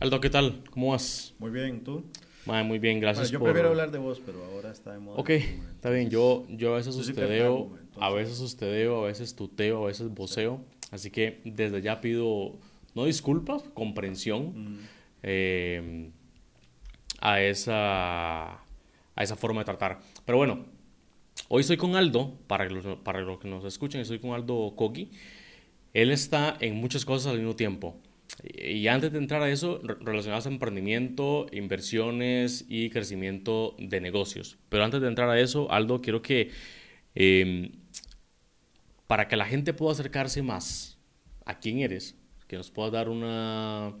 Aldo, ¿qué tal? ¿Cómo vas? Muy bien, ¿tú? muy bien, gracias yo prefiero hablar de vos, pero ahora está de moda. Ok, está bien. Yo, yo a veces ustedeo, a veces ustedeo, a veces tuteo, a veces voceo. Así que desde ya pido, no disculpas, comprensión eh, a, esa, a esa forma de tratar. Pero bueno, hoy estoy con Aldo, para los, para los que nos escuchen, estoy con Aldo Kogi. Él está en muchas cosas al mismo tiempo. Y antes de entrar a eso, relacionadas a emprendimiento, inversiones y crecimiento de negocios. Pero antes de entrar a eso, Aldo, quiero que em, para que la gente pueda acercarse más a quién eres, que nos puedas dar una,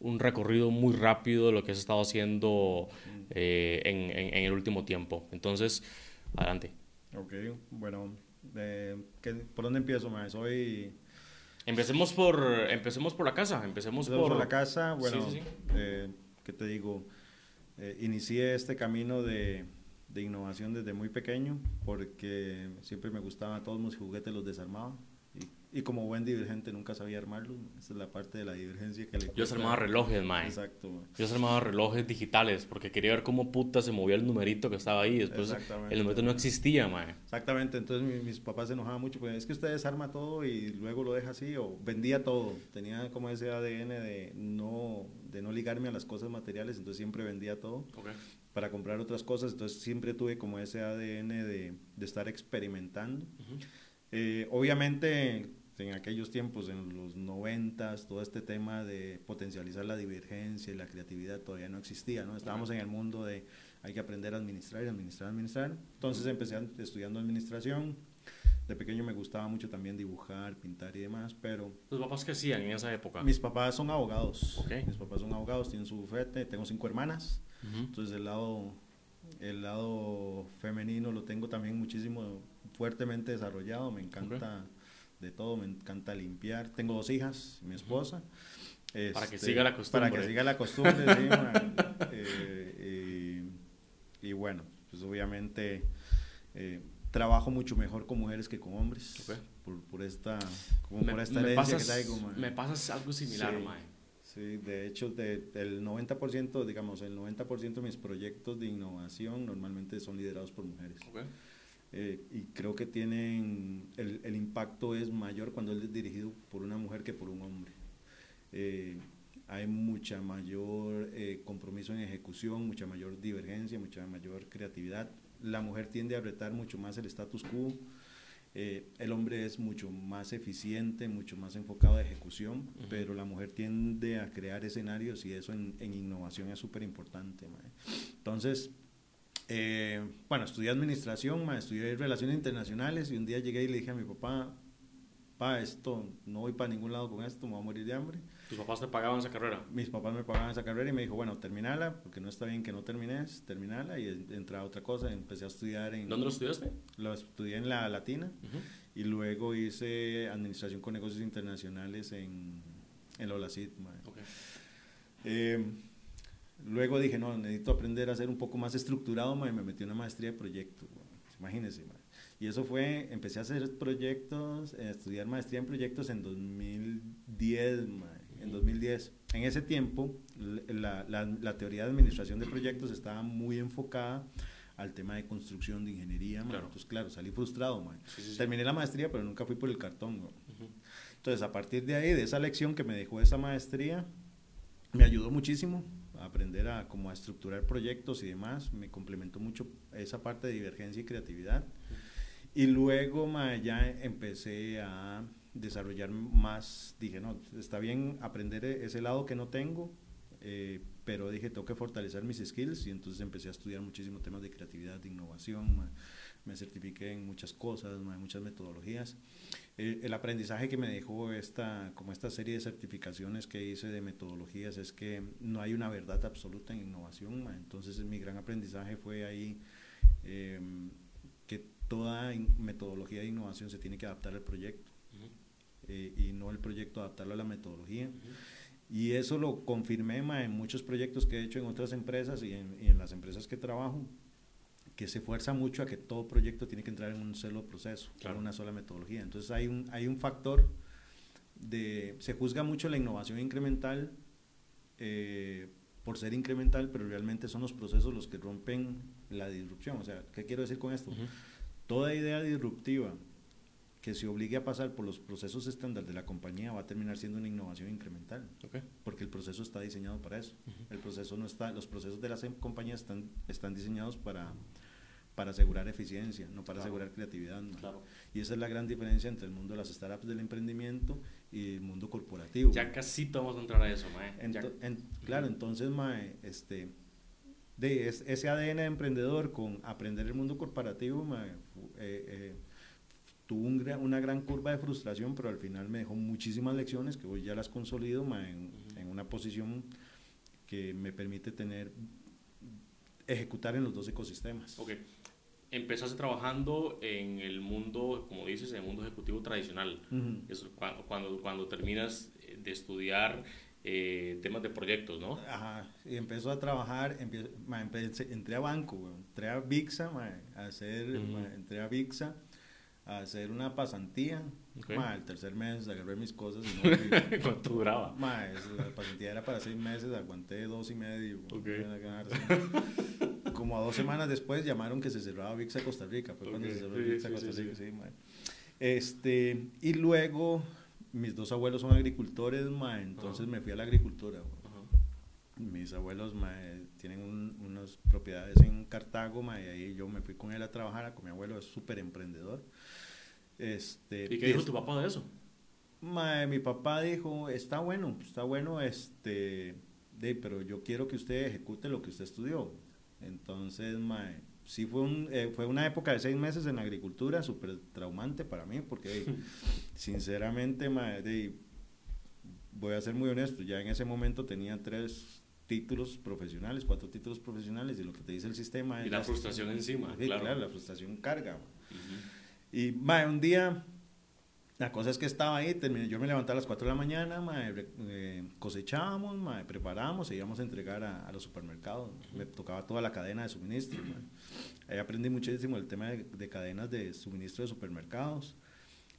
un recorrido muy rápido de lo que has estado haciendo eh, en, el último tiempo. Entonces, adelante. Ok, bueno, ¿por dónde empiezo? Soy Empecemos por, empecemos por la casa, empecemos por... la casa, bueno, eh, ¿qué te digo? Eh, inicié este camino de, de, innovación desde muy pequeño porque siempre me gustaban todos mis juguetes, los desarmaba. Y como buen divergente nunca sabía armarlo. Esa es la parte de la divergencia que le Yo armaba relojes, mae. Exacto, mae. Yo armaba relojes digitales porque quería ver cómo puta se movía el numerito que estaba ahí. Después el numerito no existía, mae. Exactamente. Entonces mis papás se enojaban mucho porque es que usted desarma todo y luego lo deja así o vendía todo. Tenía como ese ADN de no, de no ligarme a las cosas materiales, entonces siempre vendía todo. Para comprar otras cosas, entonces siempre tuve como ese ADN de, de estar experimentando. Eh, obviamente en aquellos tiempos, en los noventas, todo este tema de potencializar la divergencia y la creatividad todavía no existía, ¿no? Estábamos en el mundo de hay que aprender a administrar y administrar, administrar. Entonces empecé estudiando administración. De pequeño me gustaba mucho también dibujar, pintar y demás, pero... ¿Tus papás qué hacían en esa época? Mis papás son abogados. Mis papás son abogados, tienen su bufete, tengo cinco hermanas. Entonces el lado, el lado femenino lo tengo también muchísimo, fuertemente desarrollado. Me encanta de todo, me encanta limpiar. Tengo dos hijas, mi esposa. para que este, siga la costumbre. Para que siga la costumbre, sí. Eh, y, bueno, pues obviamente eh, trabajo mucho mejor con mujeres que con hombres. Por, por, esta, como me, por esta herencia que traigo, Me pasa algo similar, mae. Sí, de hecho, de, el 90%, digamos, el 90% de mis proyectos de innovación normalmente son liderados por mujeres. Eh, y creo que tienen, el, el, impacto es mayor cuando es dirigido por una mujer que por un hombre. Eh, hay mucha mayor eh, compromiso en ejecución, mucha mayor divergencia, mucha mayor creatividad. La mujer tiende a apretar mucho más el status quo. el hombre es mucho más eficiente, mucho más enfocado a ejecución, pero la mujer tiende a crear escenarios y eso en, en innovación es súper importante. Entonces, eh, bueno, estudié administración, estudié relaciones internacionales y un día llegué y le dije a mi papá, pa, esto, no voy para ningún lado con esto, me voy a morir de hambre. ¿Tus papás te pagaban esa carrera? Mis papás me pagaban esa carrera y me dijo, bueno, terminala, porque no está bien que no termines, terminala y entré a otra cosa, empecé a estudiar en... ¿Dónde lo estudiaste? Lo estudié en la Latina y luego hice administración con negocios internacionales en, en la Okay. Eh, Luego dije, no, necesito aprender a ser un poco más estructurado, y me metí en una maestría de proyectos. imagínense. Y eso fue, empecé a hacer proyectos, a estudiar maestría en proyectos en 2010. en 2010. En ese tiempo, la, la, teoría de administración de proyectos estaba muy enfocada al tema de construcción, de ingeniería. Claro. Entonces, claro, salí frustrado. Terminé la maestría, pero nunca fui por el cartón. Entonces, a partir de ahí, de esa lección que me dejó esa maestría, me ayudó muchísimo aprender a, como a estructurar proyectos y demás, me complementó mucho esa parte de divergencia y creatividad. Y luego ya empecé a desarrollar más, dije, no, está bien aprender e-, ese lado que no tengo, eh, pero dije, tengo que fortalecer mis skills y entonces empecé a estudiar muchísimos temas de creatividad, de innovación, me certifiqué en muchas cosas, muchas metodologías. El aprendizaje que me dejó esta, como esta serie de certificaciones que hice de metodologías es que no hay una verdad absoluta en innovación. Entonces mi gran aprendizaje fue ahí em, que toda metodología de innovación se tiene que adaptar al proyecto eh, y no el proyecto adaptarlo a la metodología. Y eso lo confirmé en muchos proyectos que he hecho en otras empresas y en, y en las empresas que trabajo que se fuerza mucho a que todo proyecto tiene que entrar en un solo proceso, en una sola metodología. Entonces hay un, hay un factor de, se juzga mucho la innovación incremental eh, por ser incremental, pero realmente son los procesos los que rompen la disrupción. O sea, ¿qué quiero decir con esto? Toda idea disruptiva que se obligue a pasar por los procesos estándar de la compañía va a terminar siendo una innovación incremental, porque el proceso está diseñado para eso. El proceso no está, los procesos de las em, compañías están, están diseñados para para asegurar eficiencia, no para asegurar creatividad. Y esa es la gran diferencia entre el mundo de las startups del emprendimiento y el mundo corporativo. Ya casi vamos a entrar a eso, Mae. claro, entonces, Mae, este, de ese ADN de emprendedor con aprender el mundo corporativo, mae, eh, eh, tuvo una gran curva de frustración, pero al final me dejó muchísimas lecciones que hoy ya las consolido mae, en, en una posición que me permite tener ejecutar en los dos ecosistemas. Okay empezaste trabajando en el mundo, como dices, en el mundo ejecutivo tradicional. cuando, cuando, cuando, terminas de estudiar eh, temas de proyectos, ¿no? Ajá, y empezó a trabajar, entré a banco, entré a VIXA, a hacer, entré a VIXA a hacer una pasantía. el tercer mes agarré mis cosas y no ¿Cuánto duraba? la pasantía era para seis meses, aguanté dos y medio. Como a dos semanas después llamaron que se cerraba VIX Costa Rica. Fue cuando se cerró VIX Costa Rica, sí, Este, y luego mis dos abuelos son agricultores, entonces me fui a la agricultura. Mis abuelos tienen unas propiedades en Cartago, y ahí yo me fui con él a trabajar. Con mi abuelo es súper emprendedor. Este, ¿Y qué dijo tu papá de eso? mi papá dijo, está bueno, está bueno, este, de, pero yo quiero que usted ejecute lo que usted estudió. Entonces, mae, sí fue, un, eh, fue una época de seis meses en agricultura súper traumante para mí, porque sinceramente, mae, voy a ser muy honesto, ya en ese momento tenía tres títulos profesionales, cuatro títulos profesionales, y lo que te dice el sistema... Y la frustración encima, claro. claro. la frustración carga. Y un día, la cosa es que estaba ahí, terminé, yo me levantaba a las 4 de la mañana, eh, cosechábamos, preparamos e íbamos a entregar a, los supermercados. Me tocaba toda la cadena de suministro. Ahí aprendí muchísimo el tema de, cadenas de suministro de supermercados.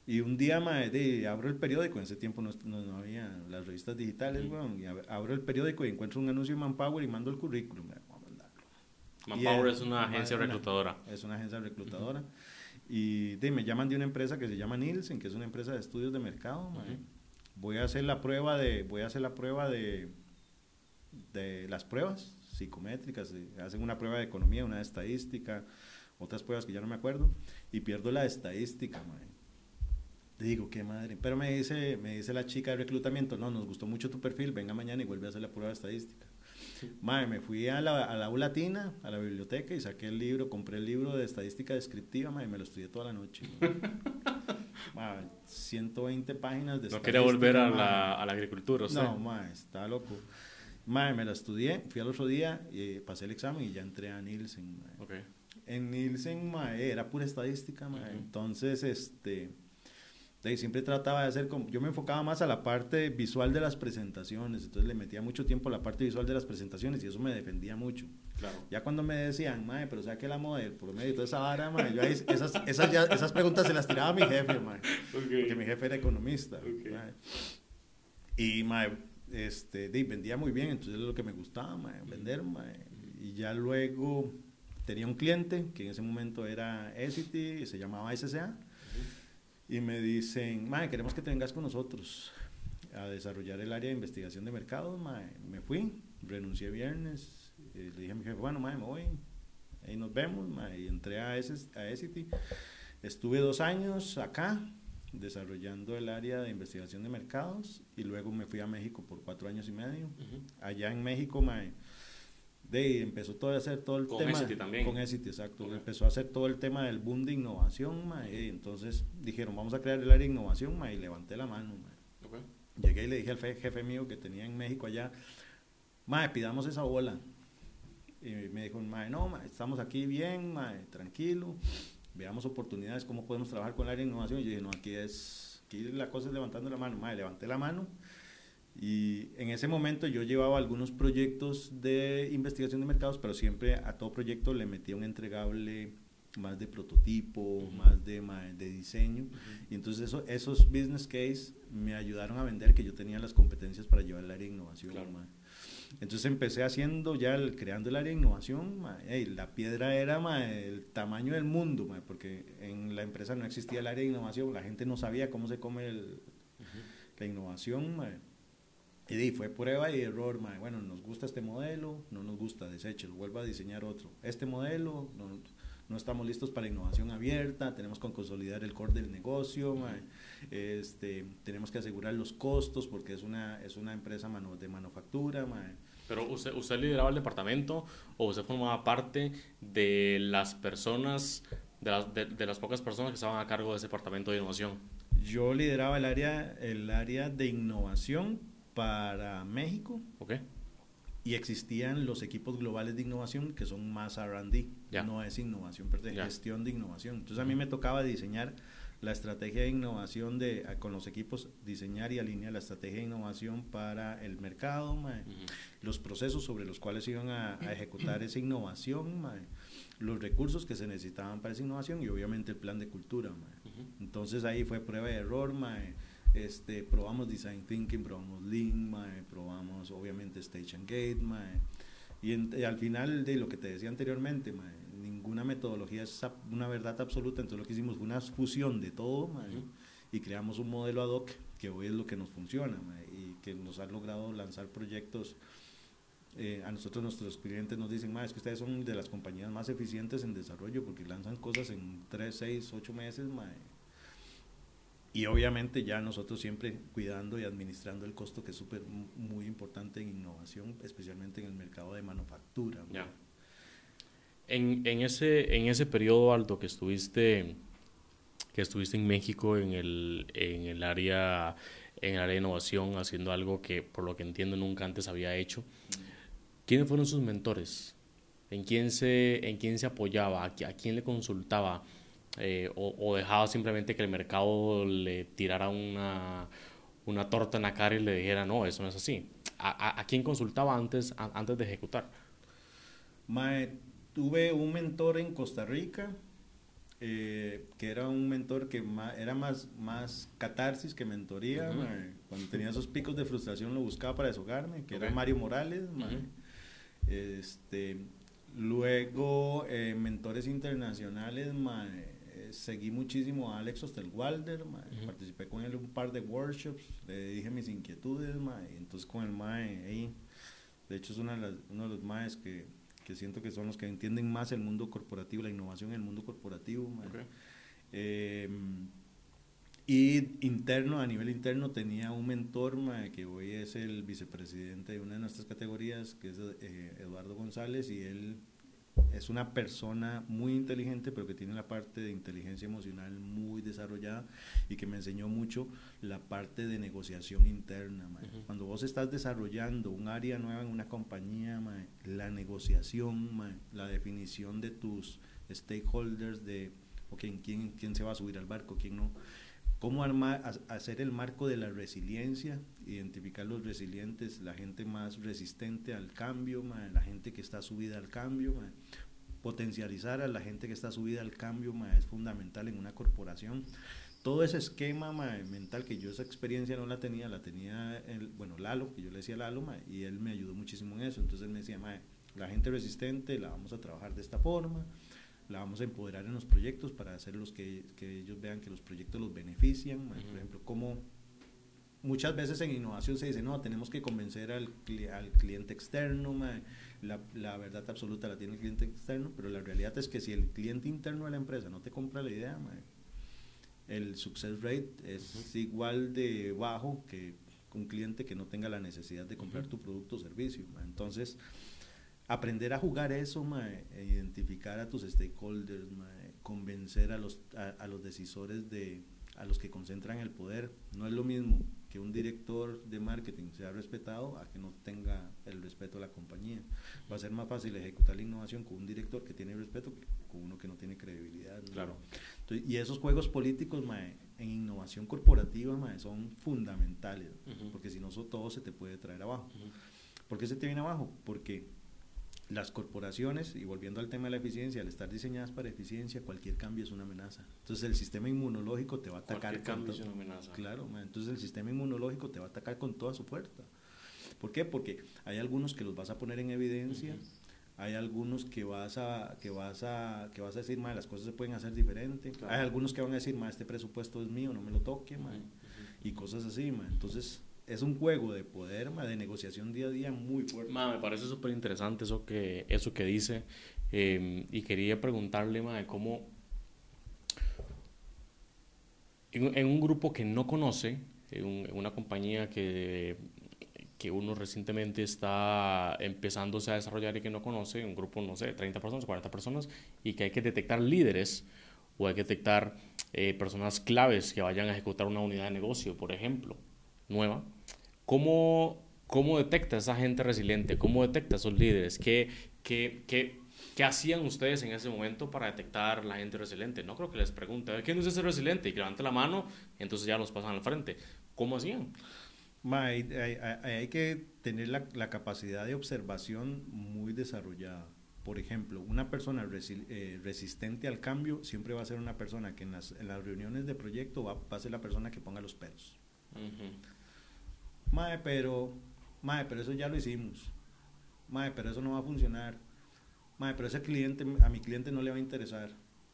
Y un día, de, abro el periódico, en ese tiempo no, no, no había las revistas digitales, weón, y ab- abro el periódico y encuentro un anuncio de Manpower y mando el currículum. a. Manpower es una agencia reclutadora. Es una agencia reclutadora. Y de, me llaman de una empresa que se llama Nielsen, que es una empresa de estudios de mercado. Voy a hacer la prueba de, voy a hacer la prueba de, de las pruebas psicométricas. Hacen una prueba de economía, una de estadística, otras pruebas que ya no me acuerdo, y pierdo la estadística, mae. Digo, qué madre. Pero me dice, me dice la chica de reclutamiento, no, nos gustó mucho tu perfil, venga mañana y vuelve a hacer la prueba de estadística. Mae, me fui a la, a la U Latina, a la biblioteca, y saqué el libro, compré el libro de estadística descriptiva, y me lo estudié toda la noche. Mae, 120 páginas de No quería volver a la, a la agricultura, ¿sí? No, mae, está loco. Mae, me la estudié, fui al otro día, y pasé el examen y ya entré a Nielsen. mae. Ok. En Nielsen, mae, era pura estadística. Ujú. Entonces, este, ahí siempre trataba de hacer como, yo me enfocaba más a la parte visual de las presentaciones, entonces le metía mucho tiempo a la parte visual de las presentaciones y eso me defendía mucho. Claro. Ya cuando me decían, mae, pero saque la model por medio de toda esa vara, mae, yo ahí, esas, esas, ya- esas preguntas se las tiraba a mi jefe, mae, porque mi jefe era economista. Ok. mae. Y, mae, este, vendía muy bien, entonces es lo que me gustaba, mae, vender, mae. Y ya luego tenía un cliente que en ese momento era Essity, se llamaba SCA, y me dicen, mae, queremos que te vengas con nosotros a desarrollar el área de investigación de mercados, mae. Me fui, renuncié viernes, eh, le dije a mi jefe, bueno, mae, me voy, ahí nos vemos, mae, y entré a, ese, a Essity. Estuve dos años acá desarrollando el área de investigación de mercados y luego me fui a México por cuatro años y medio. Ujú. Allá en México, mae, de ahí empezó todo a hacer todo el Con tema. También. Con Essity, exacto. Empezó a hacer todo el tema del boom de innovación, mae, y entonces dijeron, vamos a crear el área de innovación, mae, y levanté la mano, mae. Ok. Llegué y le dije al fe- jefe mío que tenía en México allá, mae, pidamos esa bola. Y me dijo, mae, no, mae, estamos aquí bien, mae, tranquilo, veamos oportunidades, cómo podemos trabajar con el área de innovación. Y yo dije, no, aquí es, aquí la cosa es levantando la mano, mae, levanté la mano. Y en ese momento yo llevaba algunos proyectos de investigación de mercados, pero siempre a todo proyecto le metía un entregable más de prototipo, más de, de diseño. Y entonces eso, esos business case me ayudaron a vender que yo tenía las competencias para llevar el área de innovación. Claro. Entonces empecé haciendo ya, el- creando el área de innovación. mae. Ey, la piedra era mae, el tamaño del mundo, mae, porque en la empresa no existía el área de innovación. La gente no sabía cómo se come el- la innovación. mae. Y ahí fue prueba y error. mae. Bueno, nos gusta este modelo, no nos gusta, deséchelo, vuelva a diseñar otro. Este modelo, no, no estamos listos para innovación abierta, tenemos que consolidar el core del negocio, mae. este, tenemos que asegurar los costos porque es una, es una empresa manu- de manufactura. mae. Pero usted, usted lideraba el departamento o usted formaba parte de las personas, de las, de, de las pocas personas que estaban a cargo de ese departamento de innovación. Yo lideraba el área, el área de innovación para México ¿Ok? y existían los equipos globales de innovación que son más R&D, Ya. no es innovación, pero Ya. gestión de innovación. Entonces a mí me tocaba diseñar la estrategia de innovación de con los equipos, diseñar y alinear la estrategia de innovación para el mercado, mae, los procesos sobre los cuales iban a, a ejecutar esa innovación, mae, los recursos que se necesitaban para esa innovación y obviamente el plan de cultura. mae. Entonces ahí fue prueba de error, mae. Este, probamos design thinking, probamos lean, mae, probamos obviamente stage and gate, mae. Y, en- y al final de lo que te decía anteriormente, mae, ninguna metodología es una verdad absoluta, entonces lo que hicimos fue una fusión de todo, mae, y creamos un modelo ad hoc que hoy es lo que nos funciona, mae, y que nos ha logrado lanzar proyectos eh, a nosotros nuestros clientes nos dicen, "Ma, es que ustedes son de las compañías más eficientes en desarrollo porque lanzan cosas en 3, 6, 8 meses. ma". Y obviamente ya nosotros siempre cuidando y administrando el costo que es súper muy importante en innovación, especialmente en el mercado de manufactura. ma. Ya. En, en, ese, en ese periodo alto que estuviste, que estuviste en México en el, en el área en el área de innovación haciendo algo que por lo que entiendo nunca antes había hecho. ¿Quiénes fueron sus mentores? ¿En quién se, en quién se apoyaba? ¿A, qui- a quién le consultaba? Eh, o, o dejaba simplemente que el mercado le tirara una, una torta en la cara y le dijera, no, eso no es así? ¿A, a, a quién consultaba antes, a- antes de ejecutar? Mae, tuve un mentor en Costa Rica eh, que era un mentor que era más, más catarsis que mentoría. Cuando tenía esos picos de frustración lo buscaba para deshogarme, que era Mario Morales. este, luego, eh, mentores internacionales, eh, seguí muchísimo a Alex Osterwalder, participé con él en un par de workshops, le dije mis inquietudes, y entonces con el MAE ahí, de hecho es una de uno de los MAEs que que siento que son los que entienden más el mundo corporativo, la innovación en el mundo corporativo. Em, y interno, a nivel interno, tenía un mentor que hoy es el vicepresidente de una de nuestras categorías, que es eh, Eduardo González, y él es una persona muy inteligente, pero que tiene la parte de inteligencia emocional muy desarrollada y que me enseñó mucho la parte de negociación interna. Cuando vos estás desarrollando un área nueva en una compañía, la negociación, la definición de tus stakeholders, de ¿quién, quién se va a subir al barco, quién no cómo armar, hacer el marco de la resiliencia, identificar los resilientes, la gente más resistente al cambio, la gente que está subida al cambio, potencializar a la gente que está subida al cambio es fundamental en una corporación. Todo ese esquema mental que yo esa experiencia no la tenía, la tenía, el, bueno, Lalo, que yo le decía Lalo, y él me ayudó muchísimo en eso. Entonces él me decía, la gente resistente la vamos a trabajar de esta forma, la vamos a empoderar en los proyectos para hacerlos que, que ellos vean que los proyectos los benefician. Por ejemplo, como muchas veces en innovación se dice, no, tenemos que convencer al, al cliente externo, la, la, verdad absoluta la tiene el cliente externo, pero la realidad es que si el cliente interno de la empresa no te compra la idea, el success rate es igual de bajo que un cliente que no tenga la necesidad de comprar tu producto o servicio. Entonces, aprender a jugar eso, e identificar a tus stakeholders, convencer a los, a, los decisores de, a los que concentran el poder. No es lo mismo que un director de marketing sea respetado a que no tenga el respeto a la compañía. Va a ser más fácil ejecutar la innovación con un director que tiene respeto que con uno que no tiene credibilidad. Claro. y esos juegos políticos en innovación corporativa son fundamentales, porque si no, todo se te puede traer abajo. ¿Por qué se te viene abajo? Porque las corporaciones, y volviendo al tema de la eficiencia, al estar diseñadas para eficiencia, cualquier cambio es una amenaza. Entonces el sistema inmunológico te va a atacar. Cualquier cambio es una amenaza. Claro, entonces el sistema inmunológico te va a atacar con toda su fuerza. ¿Por qué? Porque hay algunos que los vas a poner en evidencia, hay algunos que vas a que vas a que vas a decir, las cosas se pueden hacer diferente. Hay algunos que van a decir, este presupuesto es mío, no me lo toque, y cosas así, Entonces es un juego de poder, de negociación día a día muy fuerte. me parece súper interesante eso que, eso que dice. Em, y quería preguntarle, ma, cómo en, un grupo que no conoce, en, una compañía que, que uno recientemente está empezándose a desarrollar y que no conoce, un grupo, no sé, 30 personas, 40 personas, y que hay que detectar líderes o hay que detectar eh, personas claves que vayan a ejecutar una unidad de negocio, por ejemplo, nueva ¿Cómo, cómo detecta esa gente resiliente? ¿Cómo detecta esos líderes? ¿Qué, qué, qué, qué hacían ustedes en ese momento para detectar la gente resiliente? No creo que les pregunte, ¿quién es ese resiliente? Y que levante la mano, entonces ya los pasan al frente. ¿Cómo hacían? hay, hay, que tener la, la, capacidad de observación muy desarrollada. Por ejemplo, una persona eh, resistente al cambio siempre va a ser una persona que en las, en las reuniones de proyecto va, a ser la persona que ponga los pelos. Mae, pero, mae, pero eso ya lo hicimos. Mae, pero eso no va a funcionar. Mae, pero ese cliente, a mi cliente no le va a interesar.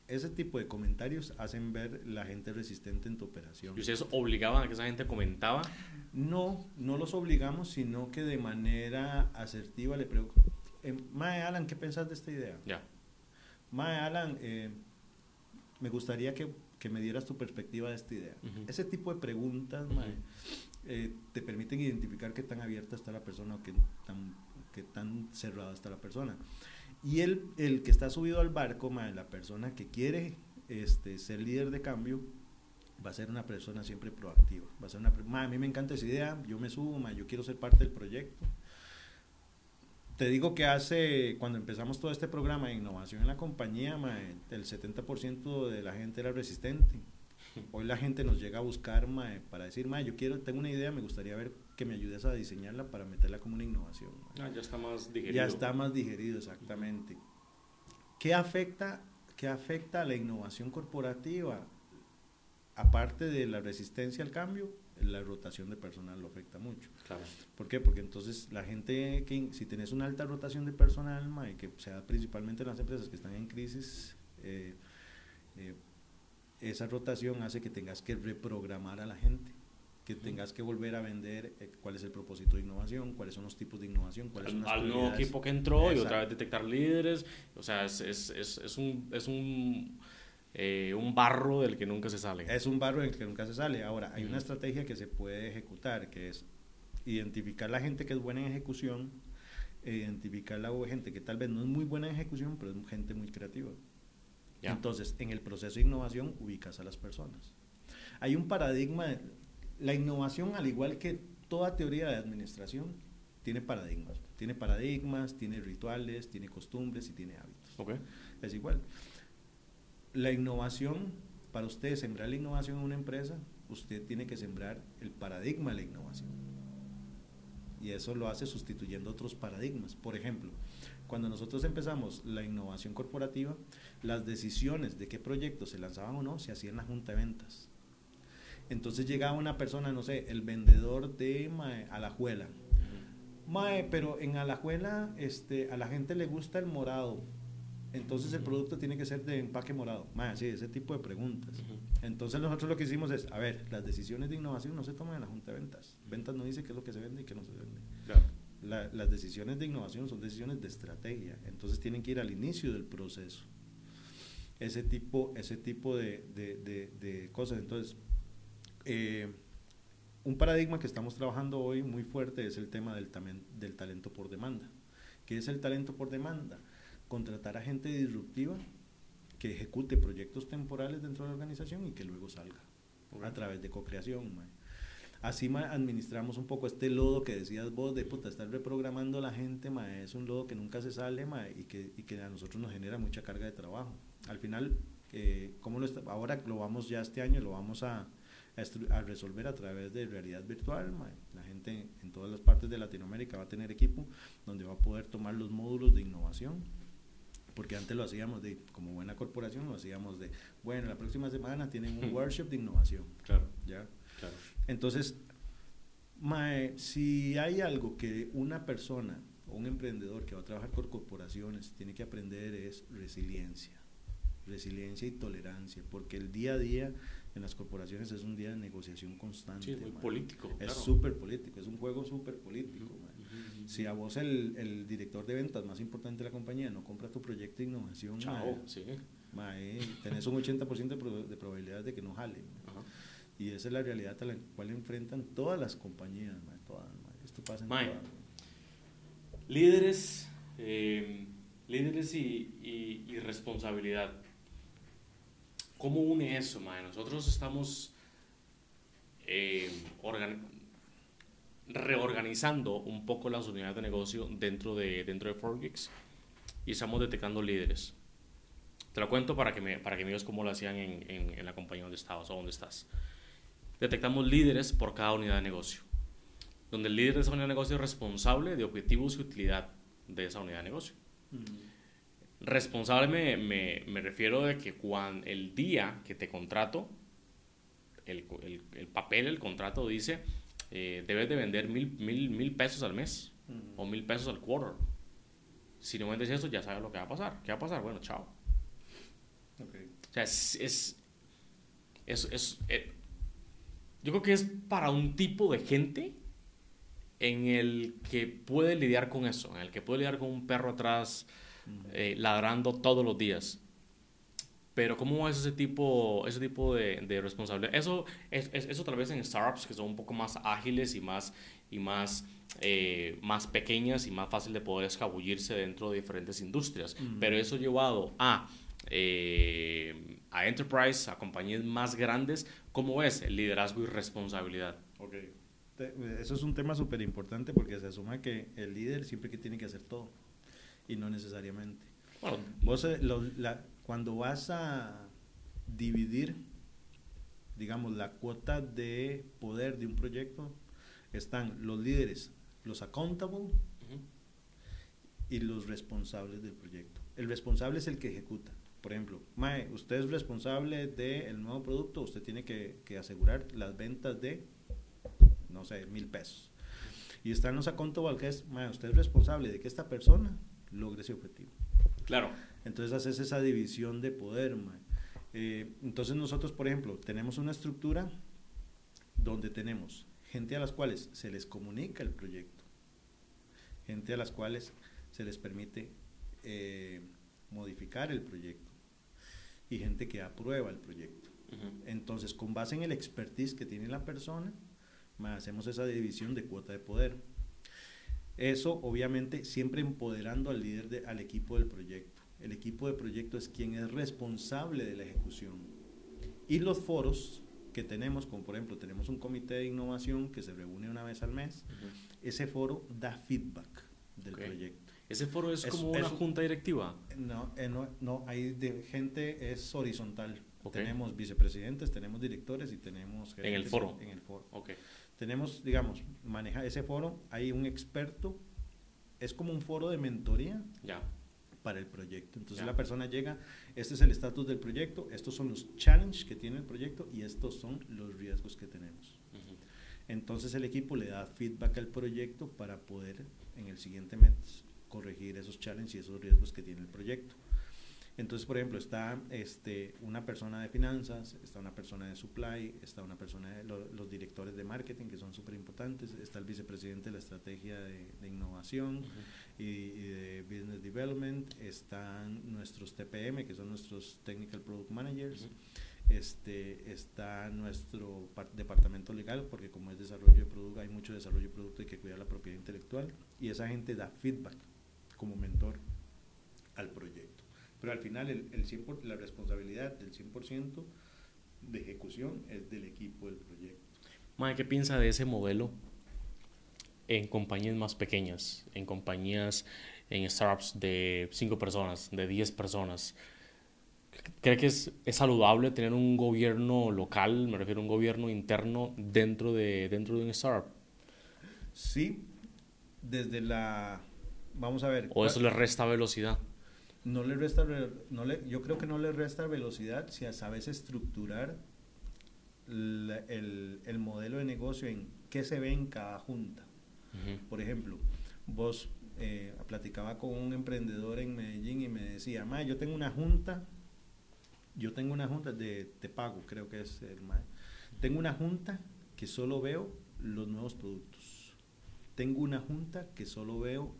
Ese tipo de comentarios hacen ver la gente resistente en tu operación. ¿Y ustedes obligaban a que esa gente comentaba? No, no los obligamos, sino que de manera asertiva le pregunto, eh, Mae Alan, ¿qué pensás de esta idea? Ya. Mae Alan, eh, me gustaría que, que, me dieras tu perspectiva de esta idea. Ese tipo de preguntas, mae, eh, te permiten identificar qué tan abierta está la persona o qué tan, cerrada está la persona. Y el, el que está subido al barco, la persona que quiere este, ser líder de cambio, va a ser una persona siempre proactiva. Va a ser una, a mí me encanta esa idea, yo me subo, yo quiero ser parte del proyecto. Te digo que hace, cuando empezamos todo este programa de innovación en la compañía, el 70% de la gente era resistente. Hoy la gente nos llega a buscar para decir, yo quiero, tengo una idea, me gustaría ver que me ayudes a diseñarla para meterla como una innovación. Ah, ya está más digerido. Ya está más digerido, exactamente. ¿Qué afecta? ¿qué afecta a la innovación corporativa? Aparte de la resistencia al cambio, la rotación de personal lo afecta mucho. Claro. ¿Por qué? Porque entonces la gente, que si tenés una alta rotación de personal, y que sea principalmente en las empresas que están en crisis, eh, eh, esa rotación hace que tengas que reprogramar a la gente, que tengas que volver a vender eh, cuál es el propósito de innovación, cuáles son los tipos de innovación, cuáles al, son las al nuevo equipo que entró y otra vez detectar líderes, o sea, es, es, es, es un... Es un eh, un barro del que nunca se sale. Es un barro del que nunca se sale. Ahora, hay una estrategia que se puede ejecutar, que es identificar la gente que es buena en ejecución, identificar la gente que tal vez no es muy buena en ejecución, pero es gente muy creativa. Entonces, en el proceso de innovación ubicas a las personas. Hay un paradigma, la innovación, al igual que toda teoría de administración, tiene paradigmas. Tiene paradigmas, tiene rituales, tiene costumbres y tiene hábitos. Okay. Es igual la innovación, para usted sembrar la innovación en una empresa, usted tiene que sembrar el paradigma de la innovación. Y eso lo hace sustituyendo otros paradigmas. Por ejemplo, cuando nosotros empezamos la innovación corporativa, las decisiones de qué proyectos se lanzaban o no se hacían en la junta de ventas. Entonces llegaba una persona, no sé, el vendedor de Alajuela. Mae, pero en Alajuela este, a la gente le gusta el morado entonces el producto tiene que ser de empaque morado. Más, sí, ese tipo de preguntas. Entonces nosotros lo que hicimos es, a ver, las decisiones de innovación no se toman en la junta de ventas. Ventas no dice qué es lo que se vende y qué no se vende. Las decisiones de innovación son decisiones de estrategia. Entonces tienen que ir al inicio del proceso. Ese tipo, ese tipo de, de, de, cosas. Entonces, eh, un paradigma que estamos trabajando hoy muy fuerte es el tema del, del talento por demanda. ¿Qué es el talento por demanda? contratar a gente disruptiva que ejecute proyectos temporales dentro de la organización y que luego salga a través de co-creación. Así administramos un poco este lodo que decías vos de puta, estar reprogramando a la gente, es un lodo que nunca se sale y, que, y que a nosotros nos genera mucha carga de trabajo. Al final, eh, ¿cómo lo ahora lo vamos ya este año, lo vamos a, a, resolver a través de realidad virtual. La gente en todas las partes de Latinoamérica va a tener equipo donde va a poder tomar los módulos de innovación porque antes lo hacíamos de, como buena corporación, lo hacíamos de, bueno, la próxima semana tienen un workshop de innovación. Claro. ¿ya? Claro. Entonces, si hay algo que una persona o un emprendedor que va a trabajar con corporaciones tiene que aprender es resiliencia. Resiliencia y tolerancia, porque el día a día en las corporaciones es un día de negociación constante. Sí, es muy político. Es súper político, es un juego súper político. Si a vos el, el, director de ventas más importante de la compañía no compra tu proyecto de innovación, Chao, sí. tenés un 80% de, probabilidades de que no jale. Y esa es la realidad a la cual enfrentan todas las compañías. todas, Esto pasa en todas. Líderes, eh, líderes y, y, responsabilidad. ¿Cómo une eso, mae? Nosotros estamos eh, reorganizando un poco las unidades de negocio dentro de, dentro de 4 y estamos detectando líderes. Te lo cuento para que me, para que me digas cómo lo hacían en, en, la compañía donde estabas o donde estás. Detectamos líderes por cada unidad de negocio, donde el líder de esa unidad de negocio es responsable de objetivos y utilidad de esa unidad de negocio. Mm. Responsable me, me, me, refiero de que cuando el día que te contrato, el, el, el papel, el contrato dice eh, debes de vender mil, mil, mil pesos al mes o mil pesos al quarter. Si no vendes eso, ya sabes lo que va a pasar. ¿Qué va a pasar? Bueno, chao. O sea, es, es, es, eh, yo creo que es para un tipo de gente en el que puede lidiar con eso, en el que puede lidiar con un perro atrás eh, ladrando todos los días. Pero ¿cómo es ese tipo, ese tipo de, de responsabilidad? Eso, es, eso tal vez en startups que son un poco más ágiles y más, y más, eh, más pequeñas y más fácil de poder escabullirse dentro de diferentes industrias. Pero eso llevado a, eh, a enterprise, a compañías más grandes, ¿cómo es el liderazgo y responsabilidad? Okay. Eso es un tema súper importante porque se asuma que el líder siempre que tiene que hacer todo y no necesariamente. Bueno, Vos, eh, la, cuando vas a dividir, digamos, la cuota de poder de un proyecto, están los líderes, los accountable y los responsables del proyecto. El responsable es el que ejecuta. Por ejemplo, Mae, usted es responsable del nuevo producto, usted tiene que, que, asegurar las ventas de, no sé, mil pesos. Y está en los accountable que es, Mae, usted es responsable de que esta persona logre ese objetivo. Claro. Entonces haces esa división de poder, Mae. Eh, entonces nosotros, por ejemplo, tenemos una estructura donde tenemos gente a las cuales se les comunica el proyecto, gente a las cuales se les permite eh, modificar el proyecto y gente que aprueba el proyecto. Entonces, con base en el expertise que tiene la persona, hacemos esa división de cuota de poder. Eso, obviamente, siempre empoderando al líder, al equipo del proyecto. El equipo de proyecto es quien es responsable de la ejecución. Y los foros que tenemos, como por ejemplo, tenemos un comité de innovación que se reúne una vez al mes, ese foro da feedback del proyecto. ¿Ese foro es, como una junta directiva? No, eh, no, no, hay de gente, es horizontal. Tenemos vicepresidentes, tenemos directores y tenemos... En el foro. En el foro. Okay. Tenemos, digamos, maneja ese foro, hay un experto, es como un foro de mentoría ya. para el proyecto. Entonces la persona llega, este es el estatus del proyecto, estos son los challenges que tiene el proyecto y estos son los riesgos que tenemos. Entonces el equipo le da feedback al proyecto para poder en el siguiente mes corregir esos challenges y esos riesgos que tiene el proyecto. Entonces, por ejemplo, está este, una persona de finanzas, está una persona de supply, está una persona de los directores de marketing, que son súper importantes, está el vicepresidente de la estrategia de, innovación y, de business development, están nuestros TPM, que son nuestros technical product managers, este, está nuestro departamento legal, porque como es desarrollo de producto, hay mucho desarrollo de producto, hay que cuidar la propiedad intelectual, y esa gente da feedback como mentor al proyecto. Pero al final el, el 100 la responsabilidad del 100% de ejecución es del equipo del proyecto. Mae, ¿qué piensa de ese modelo en compañías más pequeñas, en compañías, en startups de 5 personas, de 10 personas? ¿Cree que es, es, saludable tener un gobierno local, me refiero a un gobierno interno dentro de, dentro de un startup? Sí, desde la vamos a ver. ¿O eso le resta velocidad? No le resta, no le, yo creo que no le resta velocidad si sabes estructurar el, el, modelo de negocio en qué se ve en cada junta. Por ejemplo, vos eh, platicaba con un emprendedor en Medellín y me decía, ma, yo tengo una junta, yo tengo una junta de Te Pago, creo que es el ma, tengo una junta que solo veo los nuevos productos. Tengo una junta que solo veo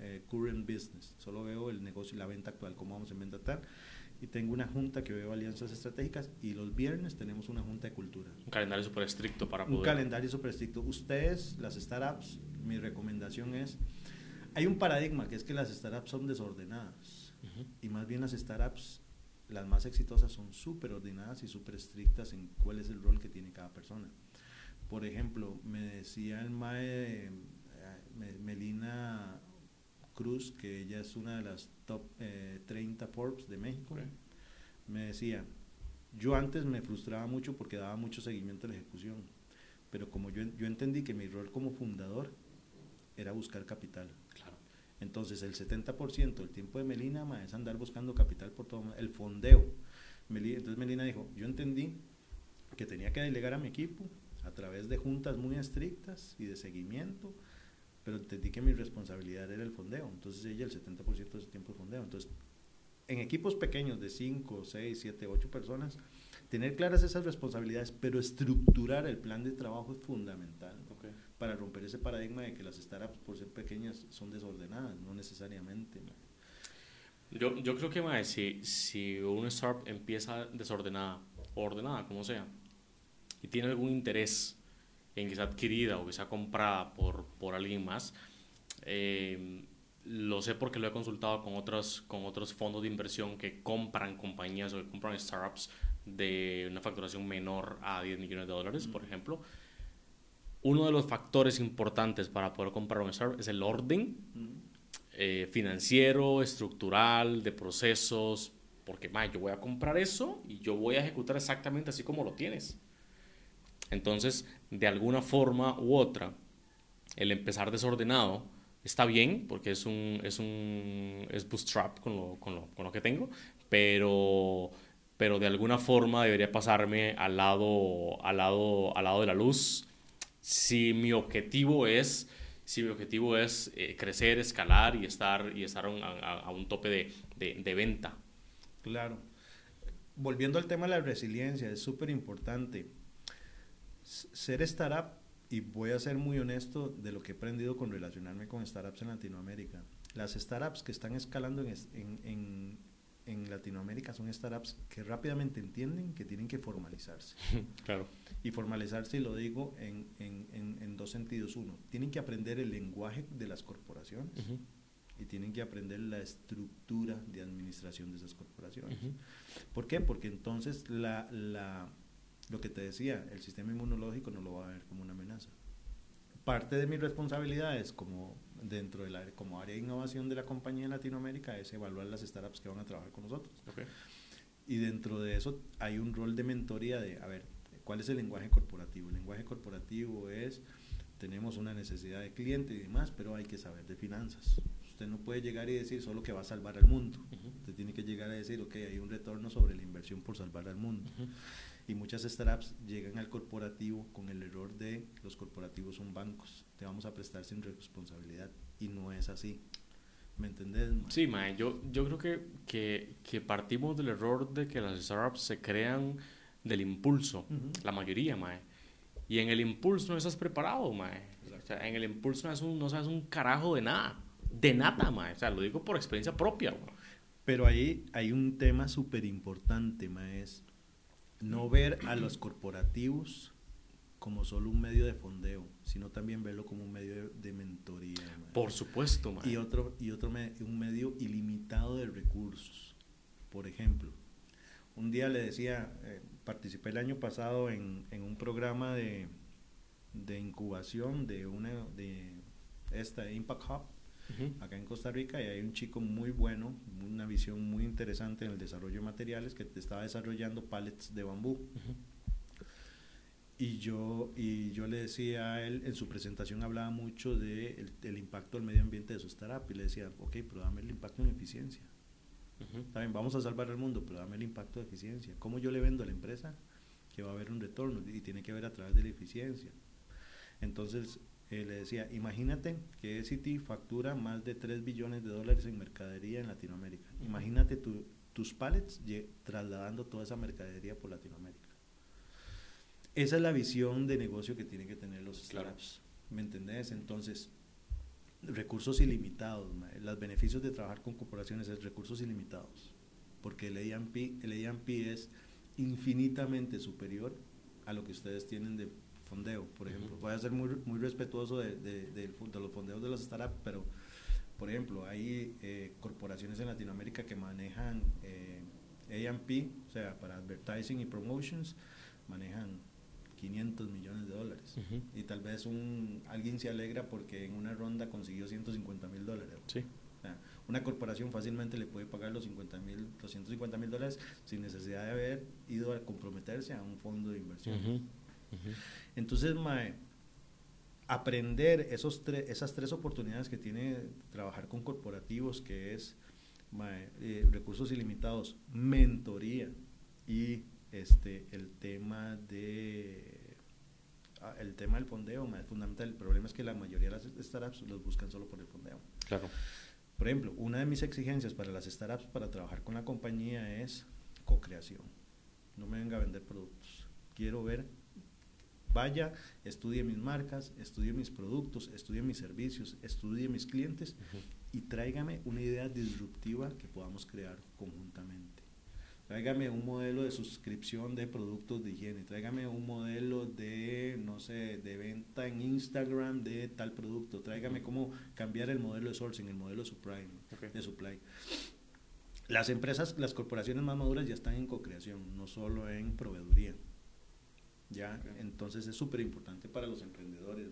eh, current business, solo veo el negocio y la venta actual, cómo vamos a inventar. Y tengo una junta que veo alianzas estratégicas y los viernes tenemos una junta de cultura. Un calendario súper estricto para poder... Un calendario súper estricto. Ustedes, las startups, mi recomendación es, hay un paradigma que es que las startups son desordenadas y más bien las startups, las más exitosas son súper ordenadas y súper estrictas en cuál es el rol que tiene cada persona. Por ejemplo, me decía el MAE, eh, Melina Cruz, que ella es una de las top 30 eh, Forbes de México, me decía, yo antes me frustraba mucho porque daba mucho seguimiento a la ejecución, pero como yo, yo entendí que mi rol como fundador era buscar capital. Claro. Entonces el 70% del tiempo de Melina es andar buscando capital por todo el fondeo. entonces Melina dijo, yo entendí que tenía que delegar a mi equipo a través de juntas muy estrictas y de seguimiento pero entendí que mi responsabilidad era el fondeo. Entonces ella el 70% de su tiempo es fondeo. Entonces, en equipos pequeños de 5, 6, 7, 8 personas, tener claras esas responsabilidades, pero estructurar el plan de trabajo es fundamental para romper ese paradigma de que las startups, por ser pequeñas, son desordenadas, no necesariamente. Yo, yo creo que mae, si, si una startup empieza desordenada ordenada, como sea, y tiene algún interés en que sea adquirida o que sea comprada por, por alguien más. Eh, lo sé porque lo he consultado con otros, con otros fondos de inversión que compran compañías o que compran startups de una facturación menor a 10 millones de dólares, por ejemplo. Uno de los factores importantes para poder comprar un startup es el orden eh, financiero, estructural, de procesos, porque yo voy a comprar eso y yo voy a ejecutar exactamente así como lo tienes. Entonces, de alguna forma u otra, el empezar desordenado está bien, porque es un, es un es bootstrap con lo, con, lo, con lo que tengo, pero, pero de alguna forma debería pasarme al lado, al lado, al lado de la luz si mi objetivo es si mi objetivo es eh, crecer, escalar y estar, y estar a, un tope de, de, de, venta. Claro. Volviendo al tema de la resiliencia, es súper importante. Ser startup, y voy a ser muy honesto de lo que he aprendido con relacionarme con startups en Latinoamérica. Las startups que están escalando en, en, en Latinoamérica son startups que rápidamente entienden que tienen que formalizarse. claro. Y formalizarse, y lo digo en, en, dos sentidos. Uno, tienen que aprender el lenguaje de las corporaciones y tienen que aprender la estructura de administración de esas corporaciones. ¿Por qué? Porque entonces la, la, lo que te decía, el sistema inmunológico no lo va a ver como una amenaza. Parte de mis responsabilidades como dentro de la, como área de innovación de la compañía en Latinoamérica es evaluar las startups que van a trabajar con nosotros. Y dentro de eso hay un rol de mentoría de, a ver, ¿Cuál es el lenguaje corporativo? El lenguaje corporativo es, tenemos una necesidad de cliente y demás, pero hay que saber de finanzas. Usted no puede llegar y decir solo que va a salvar al mundo. Usted tiene que llegar a decir, ok, hay un retorno sobre la inversión por salvar al mundo. Y muchas startups llegan al corporativo con el error de los corporativos son bancos, te vamos a prestar sin responsabilidad. Y no es así. ¿Me entendés? Sí, mae, yo, yo creo que, que, que partimos del error de que las startups se crean del impulso, la mayoría, mae. Y en el impulso no estás preparado, mae. O sea, en el impulso no, es un, no sabes un carajo de nada, de nada, mae. O sea, lo digo por experiencia propia, Pero ahí hay un tema súper importante, mae, es no ver a los corporativos como solo un medio de fondeo, sino también verlo como un medio de, mentoría. Por supuesto. Y otro, y otro un medio ilimitado de recursos. Por ejemplo, un día le decía, eh, participé el año pasado en, en un programa de, de, incubación de una de esta Impact Hub acá en Costa Rica y hay un chico muy bueno, una visión muy interesante en el desarrollo de materiales que estaba desarrollando pallets de bambú. Y yo, y yo le decía a él, en su presentación hablaba mucho del de el impacto del medio ambiente de su startup y le decía, ok, pero dame el impacto en eficiencia. También vamos a salvar el mundo, pero dame el impacto de eficiencia. ¿Cómo yo le vendo a la empresa? Que va a haber un retorno y tiene que ver a través de la eficiencia. Entonces eh, le decía, imagínate que City factura más de 3 billones de dólares en mercadería en Latinoamérica. Imagínate tus pallets trasladando toda esa mercadería por Latinoamérica. Esa es la visión de negocio que tienen que tener los startups. ¿Me entendés? Entonces, recursos ilimitados. Los beneficios de trabajar con corporaciones es recursos ilimitados, porque el AMP, el AMP es infinitamente superior a lo que ustedes tienen de fondeo, por ejemplo. Voy a ser muy, muy respetuoso de, de, de, los fondeos de los startups, pero, por ejemplo, hay eh, corporaciones en Latinoamérica que manejan eh, AMP, o sea, para advertising y promotions, manejan 500 millones de dólares. Y tal vez un, alguien se alegra porque en una ronda consiguió 150 mil dólares. Sí. una corporación fácilmente le puede pagar los 50 mil, 250 mil dólares sin necesidad de haber ido a comprometerse a un fondo de inversión. Entonces, mae, aprender esos esas tres oportunidades que tiene trabajar con corporativos, que es eh, recursos ilimitados, mentoría y este, el tema de ah, el tema del fondeo es fundamental. El problema es que la mayoría de las startups los buscan solo por el fondeo. Claro. Por ejemplo, una de mis exigencias para las startups para trabajar con la compañía es co-creación. No me venga a vender productos. Quiero ver, vaya, estudie mis marcas, estudie mis productos, estudie mis servicios, estudie mis clientes y tráigame una idea disruptiva que podamos crear conjuntamente tráigame un modelo de suscripción de productos de higiene, tráigame un modelo de, no sé, de venta en Instagram de tal producto, tráigame cómo cambiar el modelo de sourcing, el modelo supply, de supply. Las empresas, las corporaciones más maduras ya están en co-creación, no solo en proveeduría. ¿Ya? Entonces es súper importante para los emprendedores.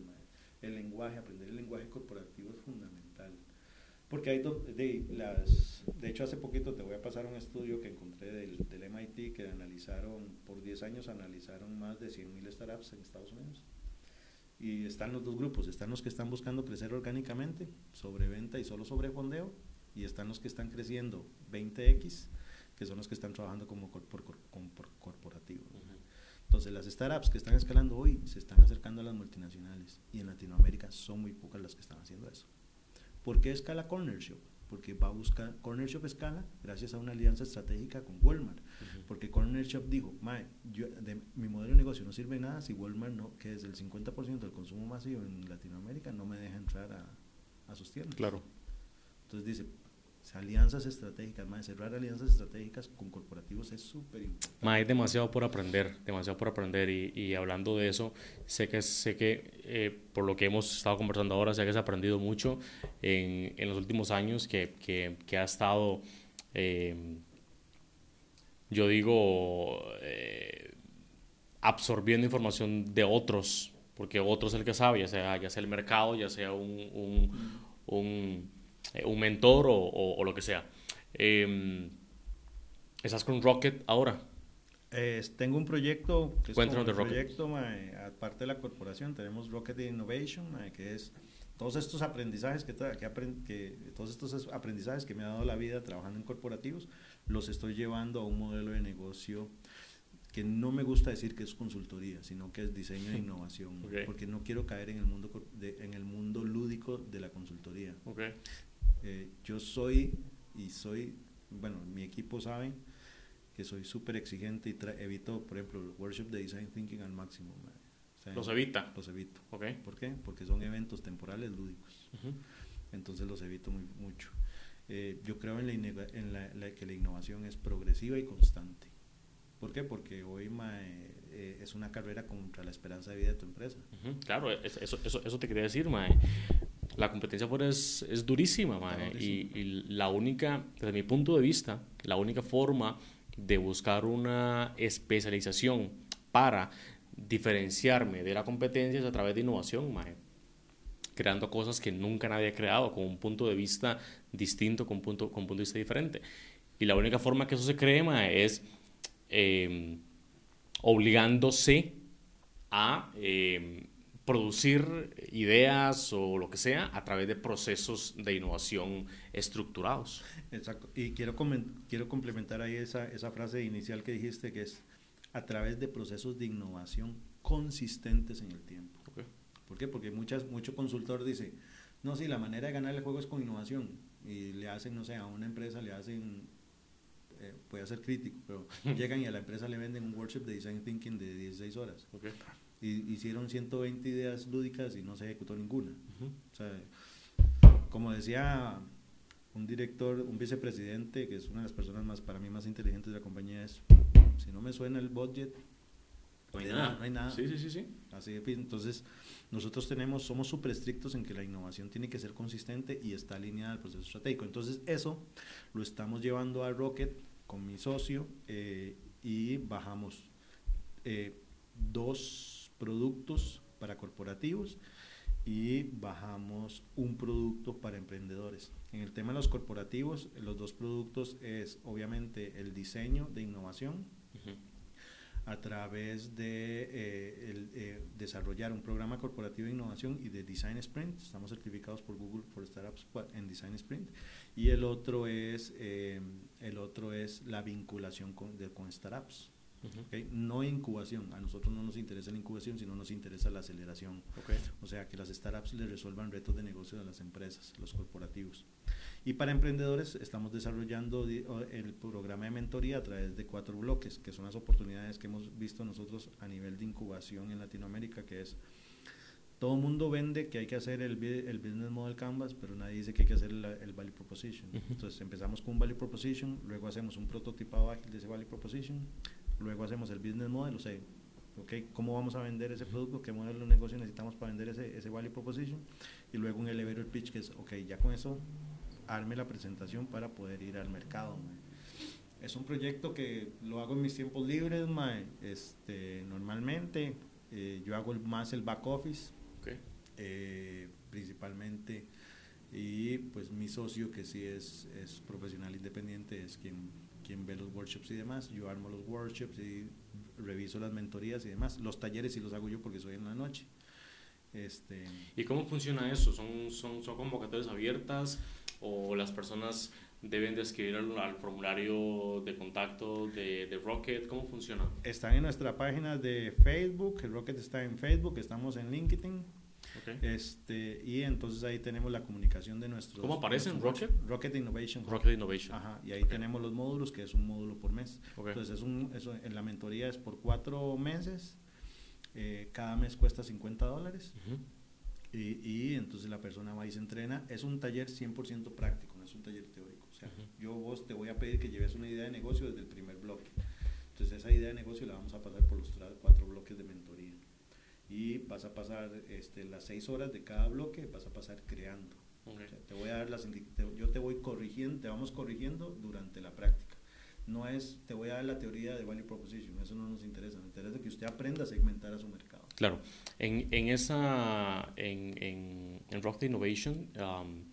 El lenguaje, aprender el lenguaje corporativo es fundamental. Porque hay de, las, de hecho hace poquito te voy a pasar un estudio que encontré del, del MIT que analizaron, por 10 años analizaron más de 100.000 startups en Estados Unidos. Y están los dos grupos, están los que están buscando crecer orgánicamente, sobre venta y solo sobre fondeo, y están los que están creciendo 20x, que son los que están trabajando como por, por. Entonces las startups que están escalando hoy se están acercando a las multinacionales y en Latinoamérica son muy pocas las que están haciendo eso. ¿Por qué escala Corner Shop? Porque va a buscar, Corner Shop escala gracias a una alianza estratégica con Walmart. Porque Corner Shop dijo, yo, de, mi modelo de negocio no sirve nada si Walmart, no, que es el 50% del consumo masivo en Latinoamérica, no me deja entrar a, a sus tiendas. Claro. Entonces dice, alianzas estratégicas, más cerrar alianzas estratégicas con corporativos es súper importante. hay demasiado por aprender, demasiado por aprender y, y hablando de eso, sé que, sé que eh, por lo que hemos estado conversando ahora, sé que has aprendido mucho en, en los últimos años, que, que, que ha estado, eh, yo digo, eh, absorbiendo información de otros, porque otro es el que sabe, ya sea, ya sea el mercado, ya sea un, un, un eh, un mentor o, o, lo que sea. Eh, ¿Estás con Rocket ahora? tengo un proyecto, que es un proyecto, aparte de la corporación, tenemos Rocket Innovation, que es todos estos aprendizajes que, que, todos estos aprendizajes que me ha dado la vida trabajando en corporativos, los estoy llevando a un modelo de negocio que no me gusta decir que es consultoría, sino que es diseño e innovación, porque no quiero caer en el mundo en el mundo lúdico de la consultoría. Okay. Eh, yo soy, y soy, bueno, mi equipo sabe que soy súper exigente y evito, por ejemplo, el workshop de design thinking al máximo. ¿Los evita? Los evito. Okay. ¿Por qué? Porque son eventos temporales lúdicos. Entonces los evito muy, mucho. Eh, yo creo en, la, en la, que la innovación es progresiva y constante. ¿Por qué? Porque hoy eh, es una carrera contra la esperanza de vida de tu empresa. Claro, eso, eso, eso, te quería decir, Mae la competencia afuera es, es durísima, y, y, la única, desde mi punto de vista, la única forma de buscar una especialización para diferenciarme de la competencia es a través de innovación, creando cosas que nunca nadie ha creado, con un punto de vista distinto, con, punto, con un punto de vista diferente. Y la única forma que eso se cree es em, obligándose a... Eh, producir ideas o lo que sea a través de procesos de innovación estructurados. Exacto. Y quiero, quiero complementar ahí esa, esa frase inicial que dijiste, que es a través de procesos de innovación consistentes en el tiempo. ¿Por qué? Porque muchas, mucho consultor dice, no, sí, la manera de ganar el juego es con innovación. Y le hacen, no sé, a una empresa le hacen, eh, puede ser crítico, pero llegan y a la empresa le venden un workshop de design thinking de 16 horas. Okay y, hicieron 120 ideas lúdicas y no se ejecutó ninguna. o sea, como decía un director, un vicepresidente, que es una de las personas más para mí más inteligentes de la compañía, es, si no me suena el budget, no hay nada. No hay nada. Sí, sí, sí, sí. Así entonces, nosotros tenemos, somos súper estrictos en que la innovación tiene que ser consistente y está alineada al proceso estratégico. Entonces, eso lo estamos llevando a Rocket con mi socio eh, y bajamos eh, dos productos para corporativos y bajamos un producto para emprendedores. En el tema de los corporativos, los dos productos es obviamente el diseño de innovación a través de eh, eh, desarrollar un programa corporativo de innovación y de Design Sprint. Estamos certificados por Google for Startups en Design Sprint. Y el otro es, eh, el otro es la vinculación con, de, con startups. No incubación, a nosotros no nos interesa la incubación, sino nos interesa la aceleración. O sea, que las startups le resuelvan retos de negocio a las empresas, los corporativos. Y para emprendedores estamos desarrollando el programa de mentoría a través de cuatro bloques, que son las oportunidades que hemos visto nosotros a nivel de incubación en Latinoamérica, que es todo el mundo vende que hay que hacer el, el, business model canvas, pero nadie dice que hay que hacer el, el value proposition. Entonces empezamos con un value proposition, luego hacemos un prototipado ágil de ese value proposition, luego hacemos el business model, o sea, okay, cómo vamos a vender ese producto, qué modelo de negocio necesitamos para vender ese, ese value proposition, y luego un elevator pitch que es, ok, ya con eso arme la presentación para poder ir al mercado. Es un proyecto que lo hago en mis tiempos libres, este, normalmente eh, yo hago más el back office, eh, principalmente, y pues mi socio que sí es, es profesional independiente es quien quien ve los workshops y demás. Yo armo los workshops y reviso las mentorías y demás. Los talleres sí los hago yo porque soy en la noche. Este, ¿Y cómo funciona eso? ¿Son, son, son convocatorias abiertas o las personas deben de escribir al, formulario de contacto de, de, Rocket? ¿Cómo funciona? Están en nuestra página de Facebook, el Rocket está en Facebook, estamos en LinkedIn. Este, y entonces ahí tenemos la comunicación de nuestros... ¿Cómo aparece en Rocket? Rocket Innovation. Rocket Innovation. Ajá, y ahí tenemos los módulos, que es un módulo por mes. Entonces, es un, eso, en la mentoría es por cuatro meses, eh, cada mes cuesta 50 dólares. y, y, entonces la persona va y se entrena. Es un taller 100% práctico, no es un taller teórico. O sea, yo vos te voy a pedir que lleves una idea de negocio desde el primer bloque. Entonces esa idea de negocio la vamos a pasar por los cuatro bloques de mentoría. Y vas a pasar este, las seis horas de cada bloque, vas a pasar creando. te voy a dar las yo te voy corrigiendo, te vamos corrigiendo durante la práctica. No es, te voy a dar la teoría de value proposition, eso no nos interesa, nos interesa que usted aprenda a segmentar a su mercado. Claro, en, en esa, en, en, en Rock Innovation, um,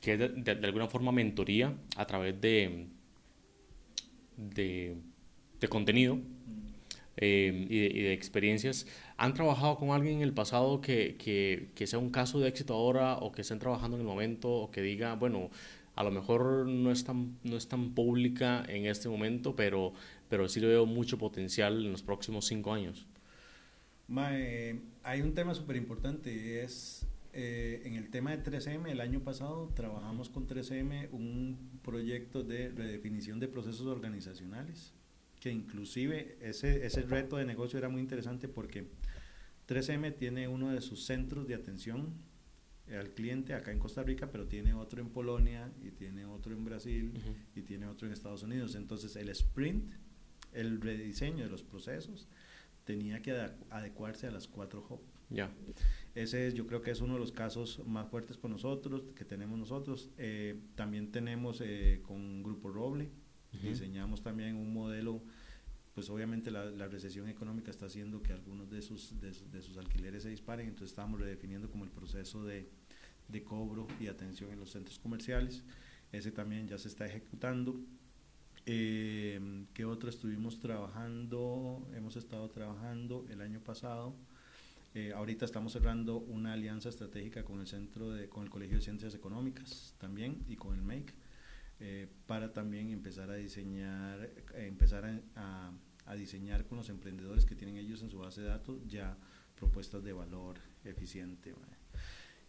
que es de, alguna forma mentoría a través de, de, contenido eh, y, de, experiencias. ¿Han trabajado con alguien en el pasado que, que, sea un caso de éxito ahora o que estén trabajando en el momento o que diga, bueno, a lo mejor no es tan, no es tan pública en este momento, pero, pero sí le veo mucho potencial en los próximos cinco años? hay un tema súper importante, es eh, en el tema de 3M, el año pasado trabajamos con 3M un proyecto de redefinición de procesos organizacionales, que inclusive ese, ese reto de negocio era muy interesante porque 3M tiene uno de sus centros de atención al cliente acá en Costa Rica, pero tiene otro en Polonia y tiene otro en Brasil y tiene otro en Estados Unidos. Entonces el sprint, el rediseño de los procesos, tenía que adecuarse a las cuatro. Ya. Ese es, yo creo que es uno de los casos más fuertes con nosotros, que tenemos nosotros. Eh, también tenemos eh, con Grupo Roble, diseñamos también un modelo, pues obviamente la, recesión económica está haciendo que algunos de sus, de, sus alquileres se disparen, entonces estamos redefiniendo como el proceso de, de cobro y atención en los centros comerciales. Ese también ya se está ejecutando. Eh, ¿Qué otro estuvimos trabajando? Hemos estado trabajando el año pasado eh, ahorita estamos cerrando una alianza estratégica con el centro de, con el Colegio de Ciencias Económicas también y con el MEIC eh, para también empezar a diseñar, eh, empezar a, diseñar con los emprendedores que tienen ellos en su base de datos ya propuestas de valor eficiente.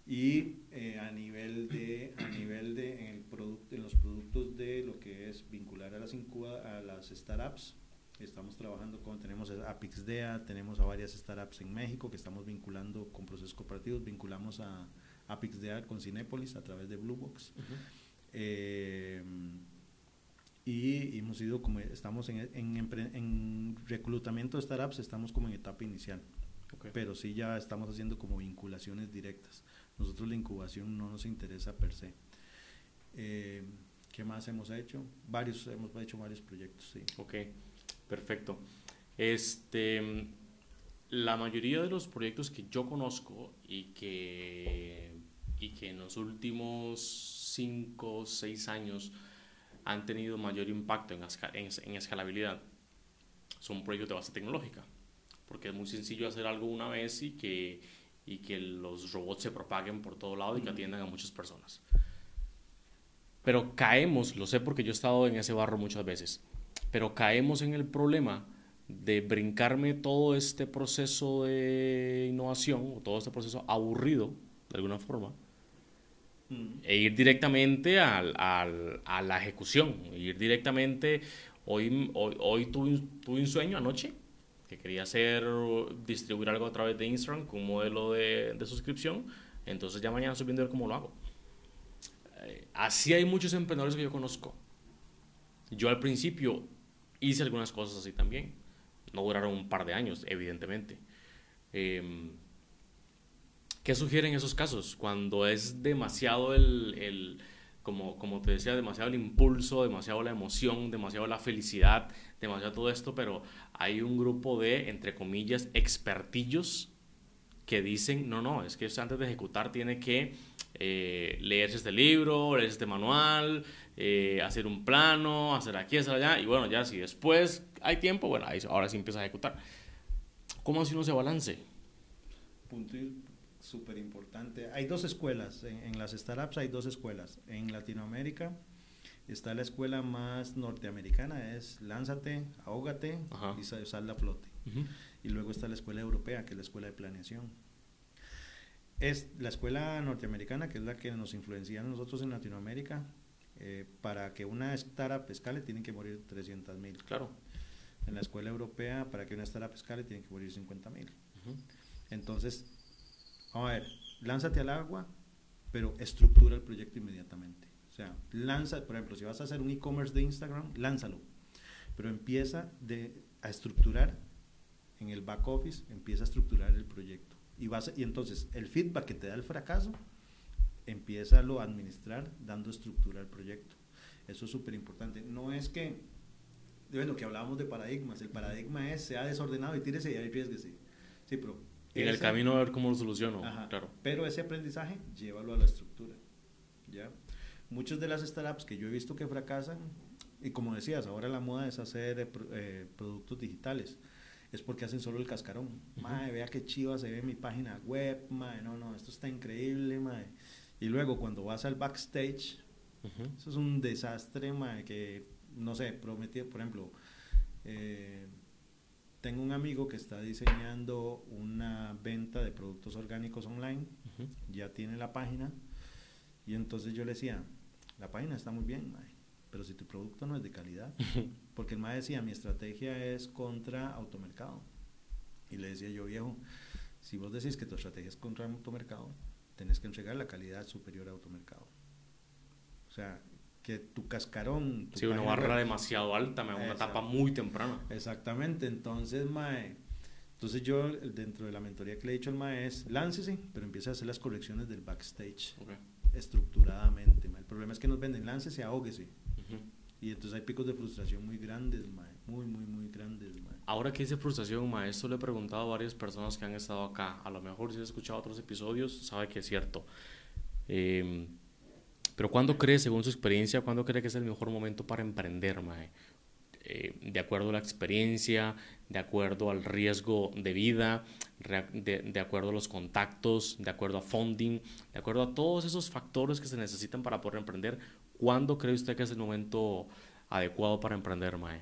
Y a nivel de, a nivel de en, el producto, en los productos de lo que es vincular a las, a las startups, Estamos trabajando con, tenemos a Pixdea, tenemos a varias startups en México que estamos vinculando con procesos cooperativos, vinculamos a, a Pixdea con Cinépolis a través de Bluebox. Eh, y hemos ido como, estamos en, en, en, reclutamiento de startups, estamos como en etapa inicial. Pero sí ya estamos haciendo como vinculaciones directas. Nosotros la incubación no nos interesa per se. Eh, ¿Qué más hemos hecho? Varios, hemos hecho varios proyectos, sí. Ok. Perfecto. Este, la mayoría de los proyectos que yo conozco y que, y que en los últimos 5 o 6 años han tenido mayor impacto en, en, escalabilidad son proyectos de base tecnológica, porque es muy sencillo hacer algo una vez y que, y que los robots se propaguen por todo lado y que atiendan a muchas personas. Pero caemos, lo sé porque yo he estado en ese barro muchas veces, pero caemos en el problema de brincarme todo este proceso de innovación, o todo este proceso aburrido, de alguna forma, e ir directamente al, al, a la ejecución, ir directamente, hoy, hoy, hoy tuve, tuve, un sueño anoche, que quería hacer, distribuir algo a través de Instagram con un modelo de, de suscripción, entonces ya mañana estoy viendo cómo lo hago. Eh, así hay muchos emprendedores que yo conozco. Yo al principio hice algunas cosas así también. No duraron un par de años, evidentemente. Eh, ¿Qué sugieren esos casos? Cuando es demasiado el, el, como, como te decía, demasiado el impulso, demasiado la emoción, demasiado la felicidad, demasiado todo esto, pero hay un grupo de, entre comillas, expertillos que dicen, no, no, es que antes de ejecutar tiene que eh, leerse este libro, leerse este manual, eh, hacer un plano, hacer aquí, hacer allá, y bueno, ya si después hay tiempo, bueno, ahora sí empieza a ejecutar. ¿Cómo hace uno ese balance? Súper importante. Hay dos escuelas, en, en, las startups hay dos escuelas. En Latinoamérica está la escuela más norteamericana, es lánzate, ahógate y sal a flote. Y luego está la escuela europea, que es la escuela de planeación. Es la escuela norteamericana, que es la que nos influencia a nosotros en Latinoamérica, eh, para que una startup escale tienen que morir 300 mil. Claro. En la escuela europea, para que una startup escale tienen que morir 50 mil. Entonces, vamos a ver, lánzate al agua, pero estructura el proyecto inmediatamente. O sea, lanza, por ejemplo, si vas a hacer un e-commerce de Instagram, lánzalo, pero empieza a estructurar en el back office, empieza a estructurar el proyecto. Y, vas, y entonces el feedback que te da el fracaso, empieza a administrar dando estructura al proyecto. Eso es súper importante. No es que, bueno, que hablábamos de paradigmas, el paradigma es sea desordenado y tírese y arriesguese. Sí, pero... En el camino a ver cómo lo soluciono, claro. Pero ese aprendizaje, llévalo a la estructura, ¿ya? Muchas de las startups que yo he visto que fracasan, y como decías, ahora la moda es hacer eh, eh, productos digitales, es porque hacen solo el cascarón. Madre, vea qué chiva se ve mi página web, madre, no, no, esto está increíble, madre. Y luego cuando vas al backstage, eso es un desastre, madre, que, no sé, prometido, por ejemplo, eh, tengo un amigo que está diseñando una venta de productos orgánicos online, ya tiene la página, y entonces yo le decía, la página está muy bien, mae, pero si tu producto no es de calidad, porque el mae decía, mi estrategia es contra automercado. Y le decía yo, viejo, si vos decís que tu estrategia es contra automercado, tenés que entregar la calidad superior a automercado. O sea, que tu cascarón... Tu sí, una barra demasiado alta, me una etapa muy temprana. Exactamente, entonces, mae, entonces yo dentro de la mentoría que le he dicho al mae es, láncese, pero empieza a hacer las correcciones del backstage. Okay estructuradamente. El problema es que nos venden lances y ahóguese. Y entonces hay picos de frustración muy grandes, muy, muy, muy grandes. Ahora que dice frustración, maestro, le he preguntado a varias personas que han estado acá. A lo mejor si has escuchado otros episodios, sabe que es cierto. Em, pero ¿cuándo cree, según su experiencia, cuándo cree que es el mejor momento para emprender, mae? Eh, de acuerdo a la experiencia, de acuerdo al riesgo de vida, de, acuerdo a los contactos, de acuerdo a funding, de acuerdo a todos esos factores que se necesitan para poder emprender. ¿Cuándo cree usted que es el momento adecuado para emprender, Mae?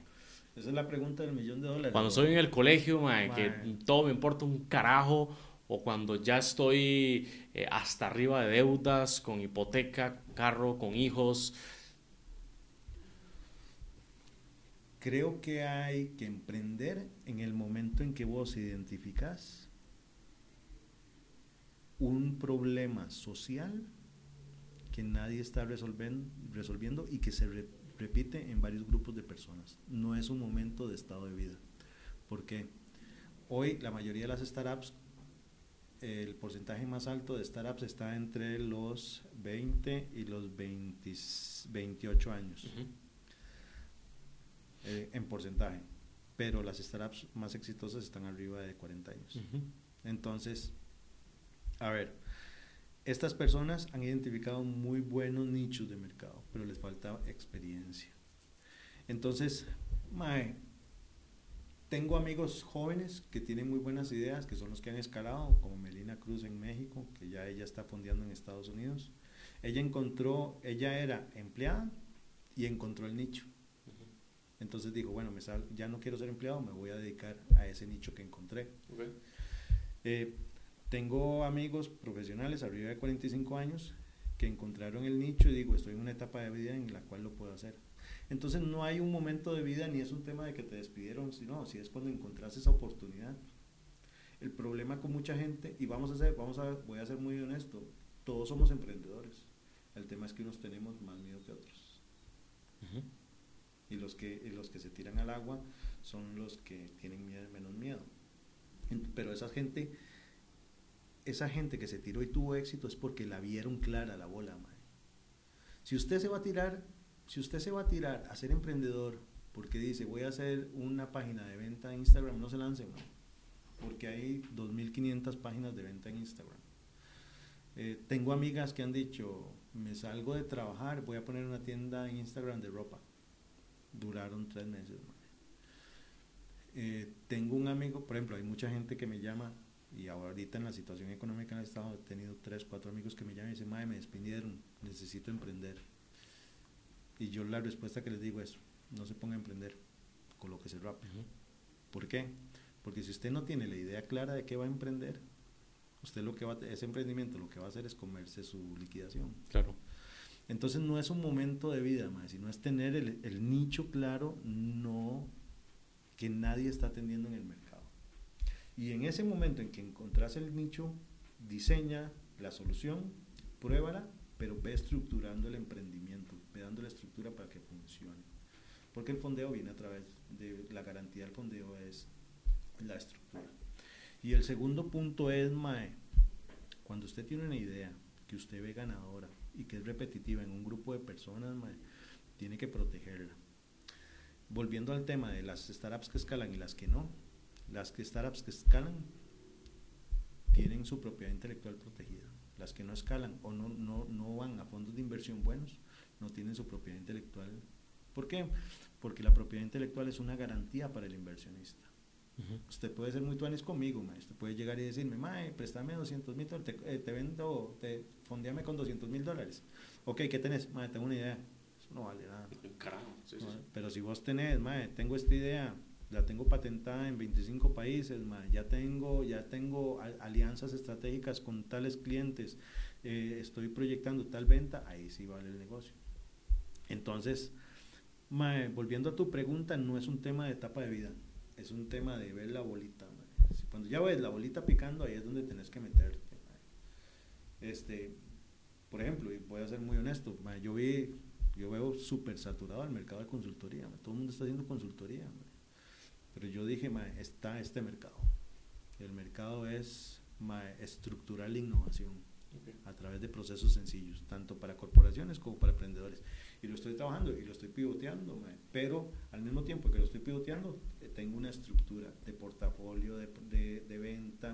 Esa es la pregunta del millón de dólares. Cuando estoy en el colegio, mae, que todo me importa un carajo, o cuando ya estoy eh, hasta arriba de deudas, con hipoteca, carro, con hijos, creo que hay que emprender en el momento en que vos identificas un problema social que nadie está resolviendo y que se repite en varios grupos de personas. No es un momento de estado de vida. Porque hoy la mayoría de las startups, el porcentaje más alto de startups está entre los 20 y los 28 años. Eh, en porcentaje, pero las startups más exitosas están arriba de 40 años. Entonces, a ver, estas personas han identificado muy buenos nichos de mercado, pero les falta experiencia. Entonces, mae, tengo amigos jóvenes que tienen muy buenas ideas, que son los que han escalado, como Melina Cruz en México, que ya ella está fondeando en Estados Unidos. Ella encontró, ella era empleada y encontró el nicho. Entonces dijo, bueno, me ya no quiero ser empleado, me voy a dedicar a ese nicho que encontré. Eh, tengo amigos profesionales arriba de 45 años que encontraron el nicho y digo, estoy en una etapa de vida en la cual lo puedo hacer. Entonces no hay un momento de vida ni es un tema de que te despidieron, sino si es cuando encontrás esa oportunidad. El problema con mucha gente, y vamos a hacer, vamos a, voy a ser muy honesto, todos somos emprendedores. El tema es que unos tenemos más miedo que otros y los que, los que se tiran al agua son los que tienen menos miedo. Pero esa gente, esa gente que se tiró y tuvo éxito es porque la vieron clara la bola, Si usted se va a tirar, si usted se va a tirar a ser emprendedor porque dice voy a hacer una página de venta en Instagram, no se lance, porque hay 2.500 páginas de venta en Instagram. Eh, tengo amigas que han dicho, me salgo de trabajar, voy a poner una tienda en Instagram de ropa duraron tres meses. Eh, tengo un amigo, por ejemplo, hay mucha gente que me llama y ahorita en la situación económica en el Estado he tenido tres, cuatro amigos que me llaman y dicen, madre, me despidieron, necesito emprender. Y yo la respuesta que les digo es, no se ponga a emprender, colóquese rápido. ¿Por qué? Porque si usted no tiene la idea clara de qué va a emprender, usted lo que va a, ese emprendimiento lo que va a hacer es comerse su liquidación. Claro. Entonces no es un momento de vida, más, sino es tener el, el nicho claro, no que nadie está atendiendo en el mercado. Y en ese momento en que encontrás el nicho, diseña la solución, pruébala, pero ve estructurando el emprendimiento, dando la estructura para que funcione. Porque el fondeo viene a través de la garantía del fondeo es la estructura. Y el segundo punto es, Mae, cuando usted tiene una idea que usted ve ganadora y que es repetitiva en un grupo de personas, Mae, tiene que protegerla. Volviendo al tema de las startups que escalan y las que no, las que startups que escalan tienen su propiedad intelectual protegida. Las que no escalan o no, no, no van a fondos de inversión buenos, no tienen su propiedad intelectual. ¿Por qué? Porque la propiedad intelectual es una garantía para el inversionista. Usted puede ser muy tuanes conmigo, maestro. Puede llegar y decirme, mae, préstame 200 mil dólares, te, eh, te, vendo, te fondeame con 200 mil dólares. Ok, ¿qué tenés? Mae, tengo una idea. Eso no vale nada. Carajo, sí, sí. Pero si vos tenés, mae, tengo esta idea, la tengo patentada en 25 países, mae, ya tengo, ya tengo alianzas estratégicas con tales clientes, eh, estoy proyectando tal venta, ahí sí vale el negocio. Entonces, mae, volviendo a tu pregunta, no es un tema de etapa de vida es un tema de ver la bolita. Cuando ya ves la bolita picando, ahí es donde tenés que meterte. Este, por ejemplo, y voy a ser muy honesto, yo vi, yo veo súper saturado el mercado de consultoría. Todo el mundo está haciendo consultoría. Pero yo dije, está este mercado. El mercado es estructural innovación a través de procesos sencillos, tanto para corporaciones como para emprendedores. Y lo estoy trabajando y lo estoy pivoteando, pero al mismo tiempo que lo estoy pivoteando, eh, tengo una estructura de portafolio, de, de, venta,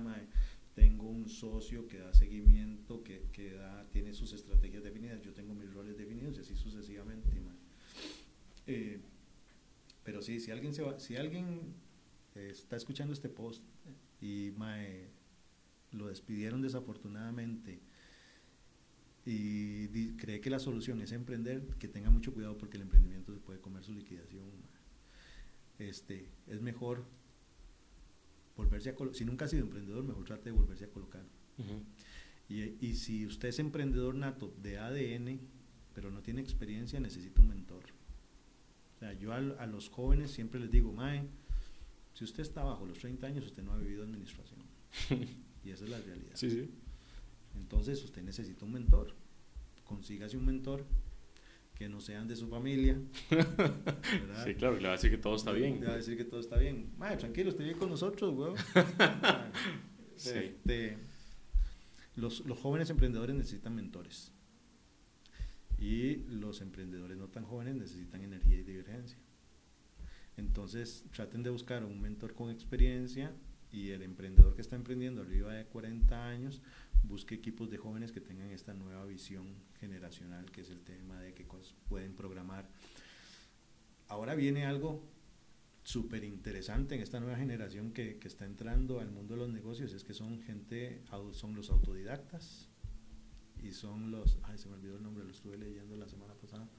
tengo un socio que da seguimiento, que, que da, tiene sus estrategias definidas, yo tengo mis roles definidos y así sucesivamente. Eh, pero sí, si alguien, se va, si alguien está escuchando este post y mae, lo despidieron desafortunadamente y cree que la solución es emprender, que tenga mucho cuidado porque el emprendimiento se puede comer su liquidación. Este, es mejor volverse a si nunca ha sido emprendedor, mejor trate de volverse a colocar. y, y, si usted es emprendedor nato de ADN, pero no tiene experiencia, necesita un mentor. O sea, yo a, a los jóvenes siempre les digo, Mae, si usted está bajo los 30 años, usted no ha vivido administración. Y esa es la realidad. Sí, sí. Entonces usted necesita un mentor. Consígase un mentor que no sean de su familia. Sí, claro, le va a decir que todo está bien. Le va a decir que todo está bien. Madre, tranquilo, estoy bien con nosotros, güey. sí. Este, los, los jóvenes emprendedores necesitan mentores. Y los emprendedores no tan jóvenes necesitan energía y divergencia. Entonces, traten de buscar un mentor con experiencia y el emprendedor que está emprendiendo arriba de 40 años busque equipos de jóvenes que tengan esta nueva visión generacional, que es el tema de que pueden programar. Ahora viene algo súper interesante en esta nueva generación que, que, está entrando al mundo de los negocios, es que son gente, son los autodidactas y son los, ay, se me olvidó el nombre, lo estuve leyendo la semana pasada,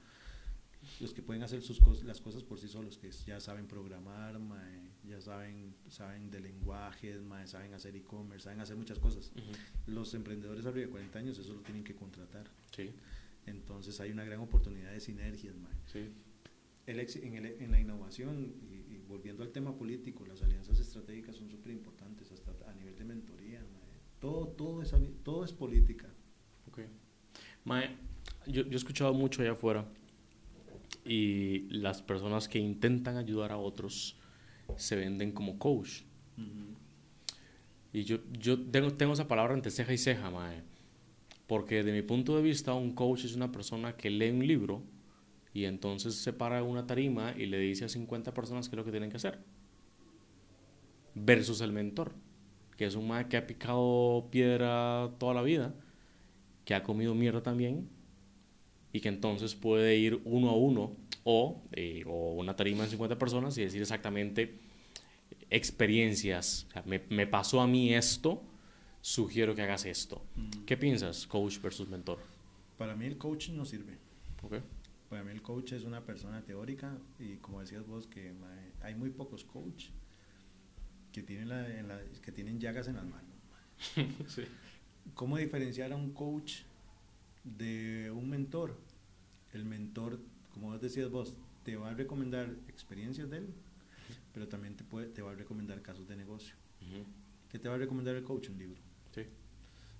los que pueden hacer sus las cosas por sí solos, que ya saben programar, ya saben, saben de lenguajes, saben hacer e-commerce, saben hacer muchas cosas. Los emprendedores arriba de 40 años eso lo tienen que contratar. Sí. Entonces hay una gran oportunidad de sinergias. Sí. El, en, el, en, la innovación, y, volviendo al tema político, las alianzas estratégicas son súper importantes, hasta a nivel de mentoría. Todo, todo, es, todo es política. Okay. Mae, yo, yo he escuchado mucho allá afuera y las personas que intentan ayudar a otros se venden como coach. Y yo, yo tengo, tengo esa palabra entre ceja y ceja, mae. Porque de mi punto de vista, un coach es una persona que lee un libro y entonces se para una tarima y le dice a 50 personas qué es lo que tienen que hacer. Versus el mentor, que es un mae que ha picado piedra toda la vida, que ha comido mierda también y que entonces puede ir uno a uno o, eh, o una tarima de 50 personas y decir exactamente experiencias. me, pasó a mí esto, sugiero que hagas esto. Mm. ¿Qué piensas, coach versus mentor? Para mí el coach no sirve. Para mí el coach es una persona teórica y como decías vos que hay muy pocos coaches que tienen, que tienen llagas en las manos. ¿Cómo diferenciar a un coach de un mentor? El mentor, como vos decías vos, te va a recomendar experiencias de él, pero también te, puede, te va a recomendar casos de negocio. ¿Qué te va a recomendar el coach? Un libro. Sí.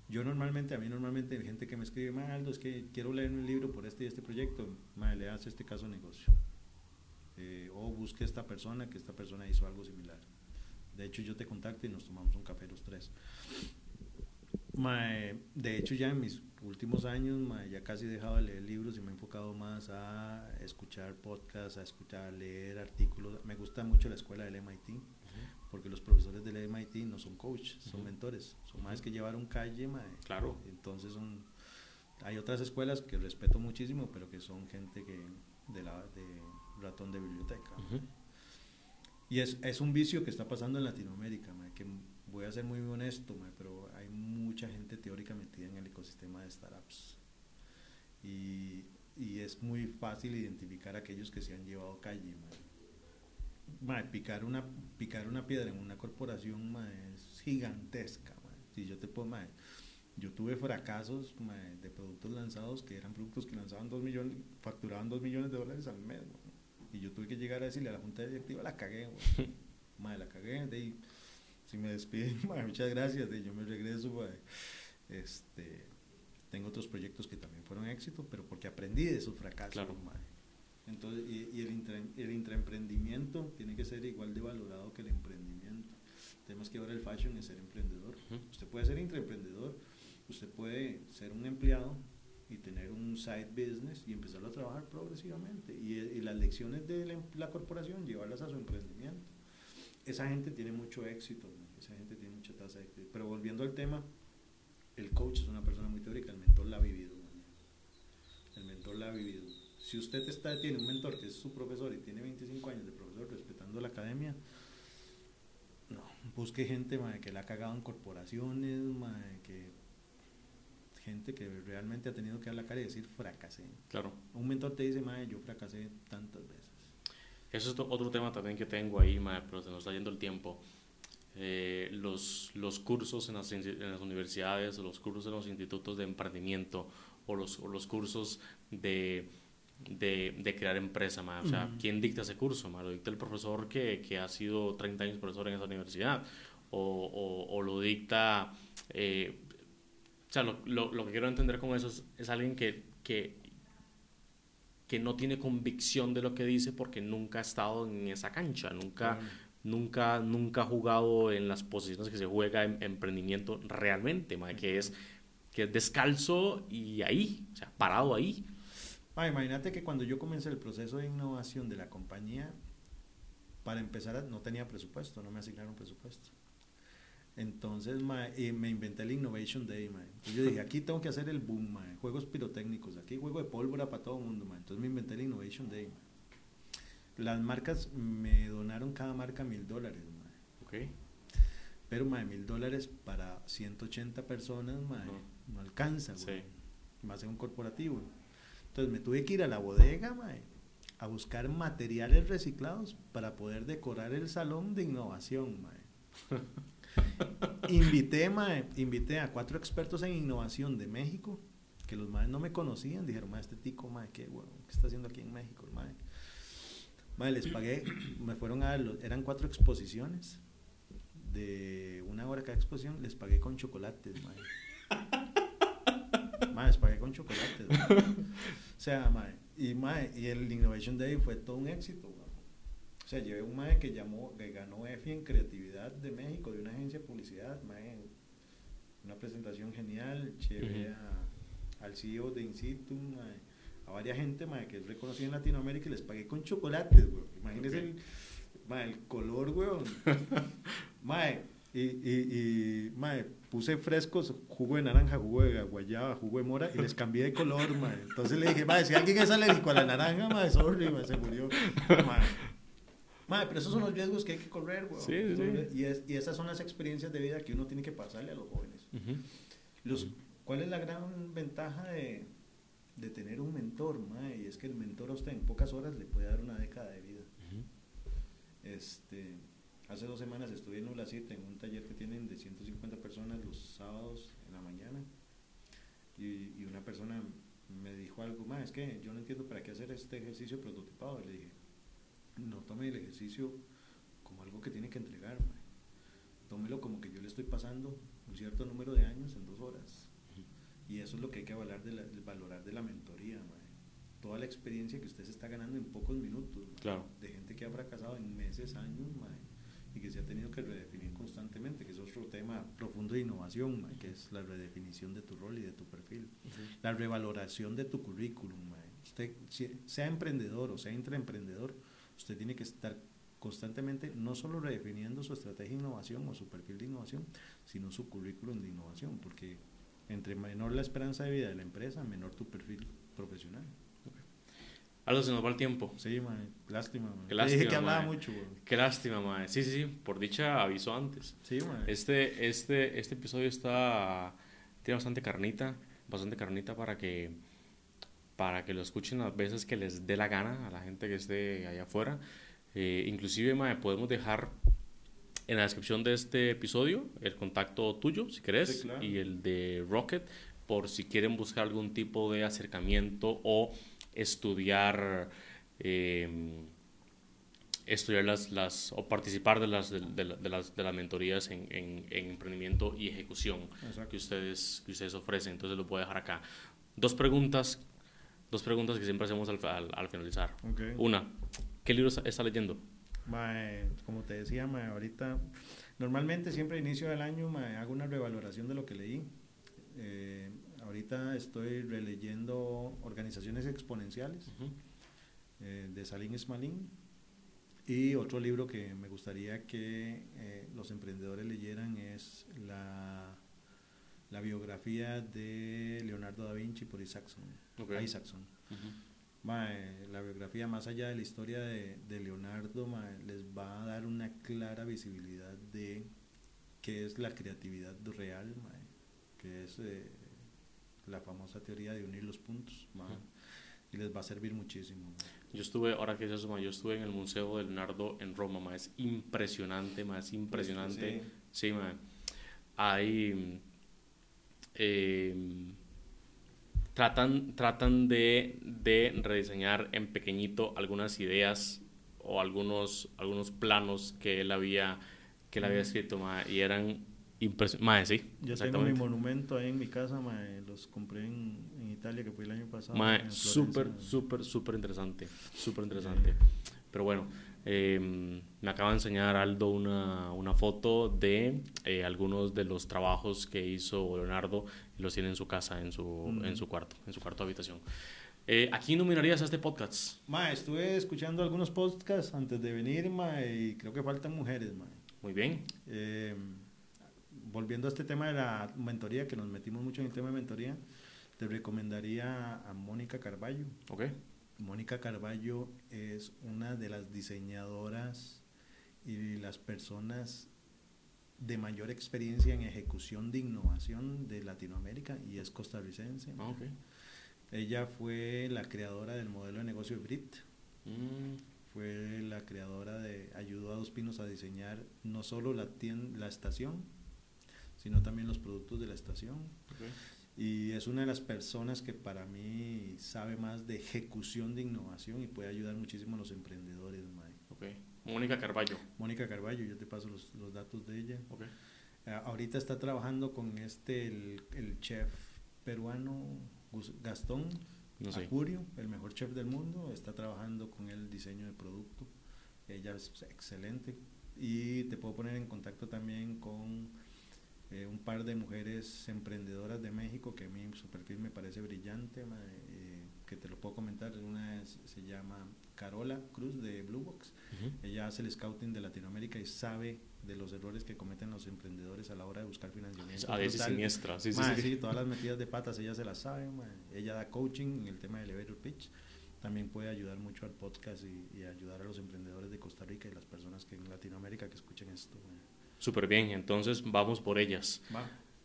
Yo normalmente, a mí normalmente hay gente que me escribe, Maldo, es que quiero leer un libro por este y este proyecto, Madre, le hace este caso de negocio. Eh, o busque esta persona, que esta persona hizo algo similar. De hecho, yo te contacto y nos tomamos un café los tres. de hecho, ya en mis últimos años, ya casi he dejado de leer libros y me he enfocado más a escuchar podcasts, a escuchar, leer artículos. Me gusta mucho la escuela del MIT, porque los profesores del MIT no son coaches, son mentores. Son más que llevar un calle, Claro. Entonces, hay otras escuelas que respeto muchísimo, pero que son gente que de, la, de ratón de biblioteca. Y es, es, un vicio que está pasando en Latinoamérica, que voy a ser muy honesto, pero hay mucha gente teórica metida en el ecosistema de startups. Y, y es muy fácil identificar a aquellos que se han llevado calle. picar, una, picar una piedra en una corporación es gigantesca. Si yo te puedo, yo tuve fracasos de productos lanzados que eran productos que lanzaban 2 millones, facturaban 2 millones de dólares al mes. Y yo tuve que llegar a decirle a la junta directiva, la cagué, madre, la cagué. De si me despiden, muchas gracias, de yo me regreso, Este, tengo otros proyectos que también fueron éxitos, pero porque aprendí de esos fracasos, claro. Entonces, y, el, el intraemprendimiento tiene que ser igual de valorado que el emprendimiento. Tenemos que ahora el fashion es ser emprendedor. Usted puede ser intraemprendedor, usted puede ser un empleado, y tener un side business y empezarlo a trabajar progresivamente. Y, las lecciones de la, corporación, llevarlas a su emprendimiento. Esa gente tiene mucho éxito, esa gente tiene mucha tasa de éxito. Pero volviendo al tema, el coach es una persona muy teórica, el mentor la ha vivido. El mentor la ha vivido. Si usted está, tiene un mentor que es su profesor y tiene 25 años de profesor respetando la academia, no, busque gente que la ha cagado en corporaciones, que gente que realmente ha tenido que dar la cara y decir fracasé. Claro. Un mentor te dice, mae, yo fracasé tantas veces. Eso es otro tema también que tengo ahí, mae, pero se nos está yendo el tiempo. Eh, los, los cursos en las, en las universidades, los cursos en los institutos de emprendimiento o los, o los cursos de, de, de, crear empresa, mae. o sea, ¿quién dicta ese curso? Mae? ¿Lo dicta el profesor que, que, ha sido 30 años profesor en esa universidad? ¿O, o, o lo dicta eh, o sea, lo, lo, que quiero entender con eso es, alguien que, que, que, no tiene convicción de lo que dice porque nunca ha estado en esa cancha, nunca, nunca, nunca ha jugado en las posiciones que se juega en emprendimiento realmente, que, es, que es descalzo y ahí, o sea, parado ahí. imagínate que cuando yo comencé el proceso de innovación de la compañía, para empezar no tenía presupuesto, no me asignaron presupuesto. Entonces me inventé el Innovation Day. yo dije, aquí tengo que hacer el boom, juegos pirotécnicos, aquí juego de pólvora para todo el mundo. Entonces me inventé el Innovation Day. Las marcas me donaron cada marca mil dólares. Okay. Pero mil dólares para 180 personas no. alcanza, sí. más en un corporativo. Entonces me tuve que ir a la bodega a buscar materiales reciclados para poder decorar el salón de innovación. invité, invité a cuatro expertos en innovación de México, que los más no me conocían, dijeron, este tico, ¿qué, está haciendo aquí en México? El les pagué, me fueron a dar, eran cuatro exposiciones, de una hora cada exposición, les pagué con chocolates, les pagué con chocolates. O sea, y, y el Innovation Day fue todo un éxito. O sea, llevé un mae que llamó, que ganó EFI en creatividad de México, de una agencia de publicidad, mae, una presentación genial, llevé al CEO de Insitu, a varias gente mae, que es reconocida en Latinoamérica y les pagué con chocolates, güey. Imagínense el, el color, güey. mae, y, y, y mae, puse frescos, jugo de naranja, jugo de guayaba, jugo de mora y les cambié de color, mae. Entonces le dije, mae, si alguien es alérgico a la naranja, mae, sorry, mae, se murió. Mae. Madre, pero esos son los riesgos que hay que correr, güey. Sí, sí. Y, es, y, esas son las experiencias de vida que uno tiene que pasarle a los jóvenes. los, ¿Cuál es la gran ventaja de, de tener un mentor, madre? Y es que el mentor a usted en pocas horas le puede dar una década de vida. Este, hace dos semanas estuve en Ulacita en un taller que tienen de 150 personas los sábados en la mañana. Y, y una persona me dijo algo más, es que yo no entiendo para qué hacer este ejercicio prototipado. le dije, no tome el ejercicio como algo que tiene que entregar, tómelo como que yo le estoy pasando un cierto número de años en dos horas. Y eso es lo que hay que valorar de la, valorar de la mentoría, toda la experiencia que usted se está ganando en pocos minutos, claro. de gente que ha fracasado en meses, años, y que se ha tenido que redefinir constantemente, que es otro tema profundo de innovación, que es la redefinición de tu rol y de tu perfil, la revaloración de tu currículum. Usted, sea emprendedor o sea intraemprendedor, usted tiene que estar constantemente no solo redefiniendo su estrategia de innovación o su perfil de innovación, sino su currículum de innovación, porque entre menor la esperanza de vida de la empresa, menor tu perfil profesional. Algo se nos va el tiempo. Sí, man. Lástima, man. Qué lástima, dije que hablaba mucho, Qué lástima, man. Sí, sí, sí. Por dicha avisó antes. Sí, man. Este, este, este episodio está... Tiene bastante carnita. Bastante carnita para que... Para que lo escuchen las veces que les dé la gana a la gente que esté allá afuera. Eh, inclusive, podemos dejar en la descripción de este episodio el contacto tuyo, si querés, y el de Rocket, por si quieren buscar algún tipo de acercamiento o estudiar, em, estudiar las, las, o participar de las, de, las, de las mentorías en, en, emprendimiento y ejecución que ustedes, que ustedes ofrecen. Entonces lo voy a dejar acá. Dos preguntas, dos preguntas que siempre hacemos al, al, finalizar. Una, ¿qué libro está leyendo? como te decía, ahorita, normalmente siempre a inicio del año hago una revaloración de lo que leí. Eh, ahorita estoy releyendo Organizaciones Exponenciales eh, de Salim Ismailin y otro libro que me gustaría que eh, los emprendedores leyeran es la, la, biografía de Leonardo da Vinci por Isaacson. Isaacson. la biografía, más allá de la historia de, Leonardo, les va a dar una clara visibilidad de qué es la creatividad real, que es eh, la famosa teoría de unir los puntos, y les va a servir muchísimo. Yo estuve, ahora que es eso, yo estuve en el Museo de Leonardo en Roma, es impresionante, más impresionante. Sí, sí Ahí em, tratan, tratan de, de rediseñar en pequeñito algunas ideas o algunos, algunos planos que él había, que él había escrito, y eran Mae, sí. Yo tengo mi monumento ahí en mi casa, mae, los compré en, en, Italia, que fue el año pasado. Súper, súper, súper interesante, súper interesante. Pero bueno, eh, me acaba de enseñar Aldo una, una foto de eh, algunos de los trabajos que hizo Leonardo y los tiene en su casa, en su, en su cuarto, en su cuarto habitación. Eh, ¿A quién nominarías a este podcast? Ma, estuve escuchando algunos podcasts antes de venir, ma, y creo que faltan mujeres, ma. Muy bien. Eh, volviendo a este tema de la mentoría, que nos metimos mucho en el tema de mentoría, te recomendaría a Mónica Carballo. Ok. Mónica Carballo es una de las diseñadoras y las personas de mayor experiencia en ejecución de innovación de Latinoamérica y es costarricense. Ah, okay. Ella fue la creadora del modelo de negocio BRIT. Mm. Fue la creadora de, ayudó a Dos Pinos a diseñar no solo la, la estación, sino también los productos de la estación. Y es una de las personas que para mí sabe más de ejecución de innovación y puede ayudar muchísimo a los emprendedores. Okay. Mónica Carballo. Mónica Carballo, yo te paso los, los datos de ella. Eh, ahorita está trabajando con este, el, el chef peruano Gastón no Acurio, el mejor chef del mundo. Está trabajando con el diseño de producto. Ella es excelente. Y te puedo poner en contacto también con eh, un par de mujeres emprendedoras de México que a mí su perfil me parece brillante, eh, que te lo puedo comentar. Una se llama Carola Cruz de Blue Box. Ella hace el scouting de Latinoamérica y sabe de los errores que cometen los emprendedores a la hora de buscar financiamiento. Ah, es siniestra, sí, sí, sí, todas las metidas de patas ella se las sabe. Ella da coaching en el tema del elevator pitch también puede ayudar mucho al podcast y, ayudar a los emprendedores de Costa Rica y las personas que en Latinoamérica que escuchen esto. Súper bien, entonces vamos por ellas.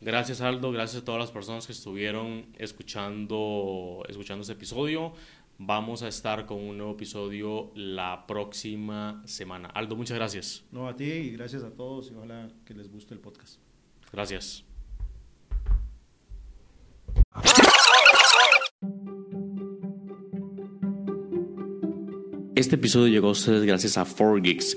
Gracias Aldo, gracias a todas las personas que estuvieron escuchando, escuchando este episodio. Vamos a estar con un nuevo episodio la próxima semana. Aldo, muchas gracias. No, a ti y gracias a todos y ojalá que les guste el podcast. Gracias. Este episodio llegó a ustedes gracias a 4Geeks.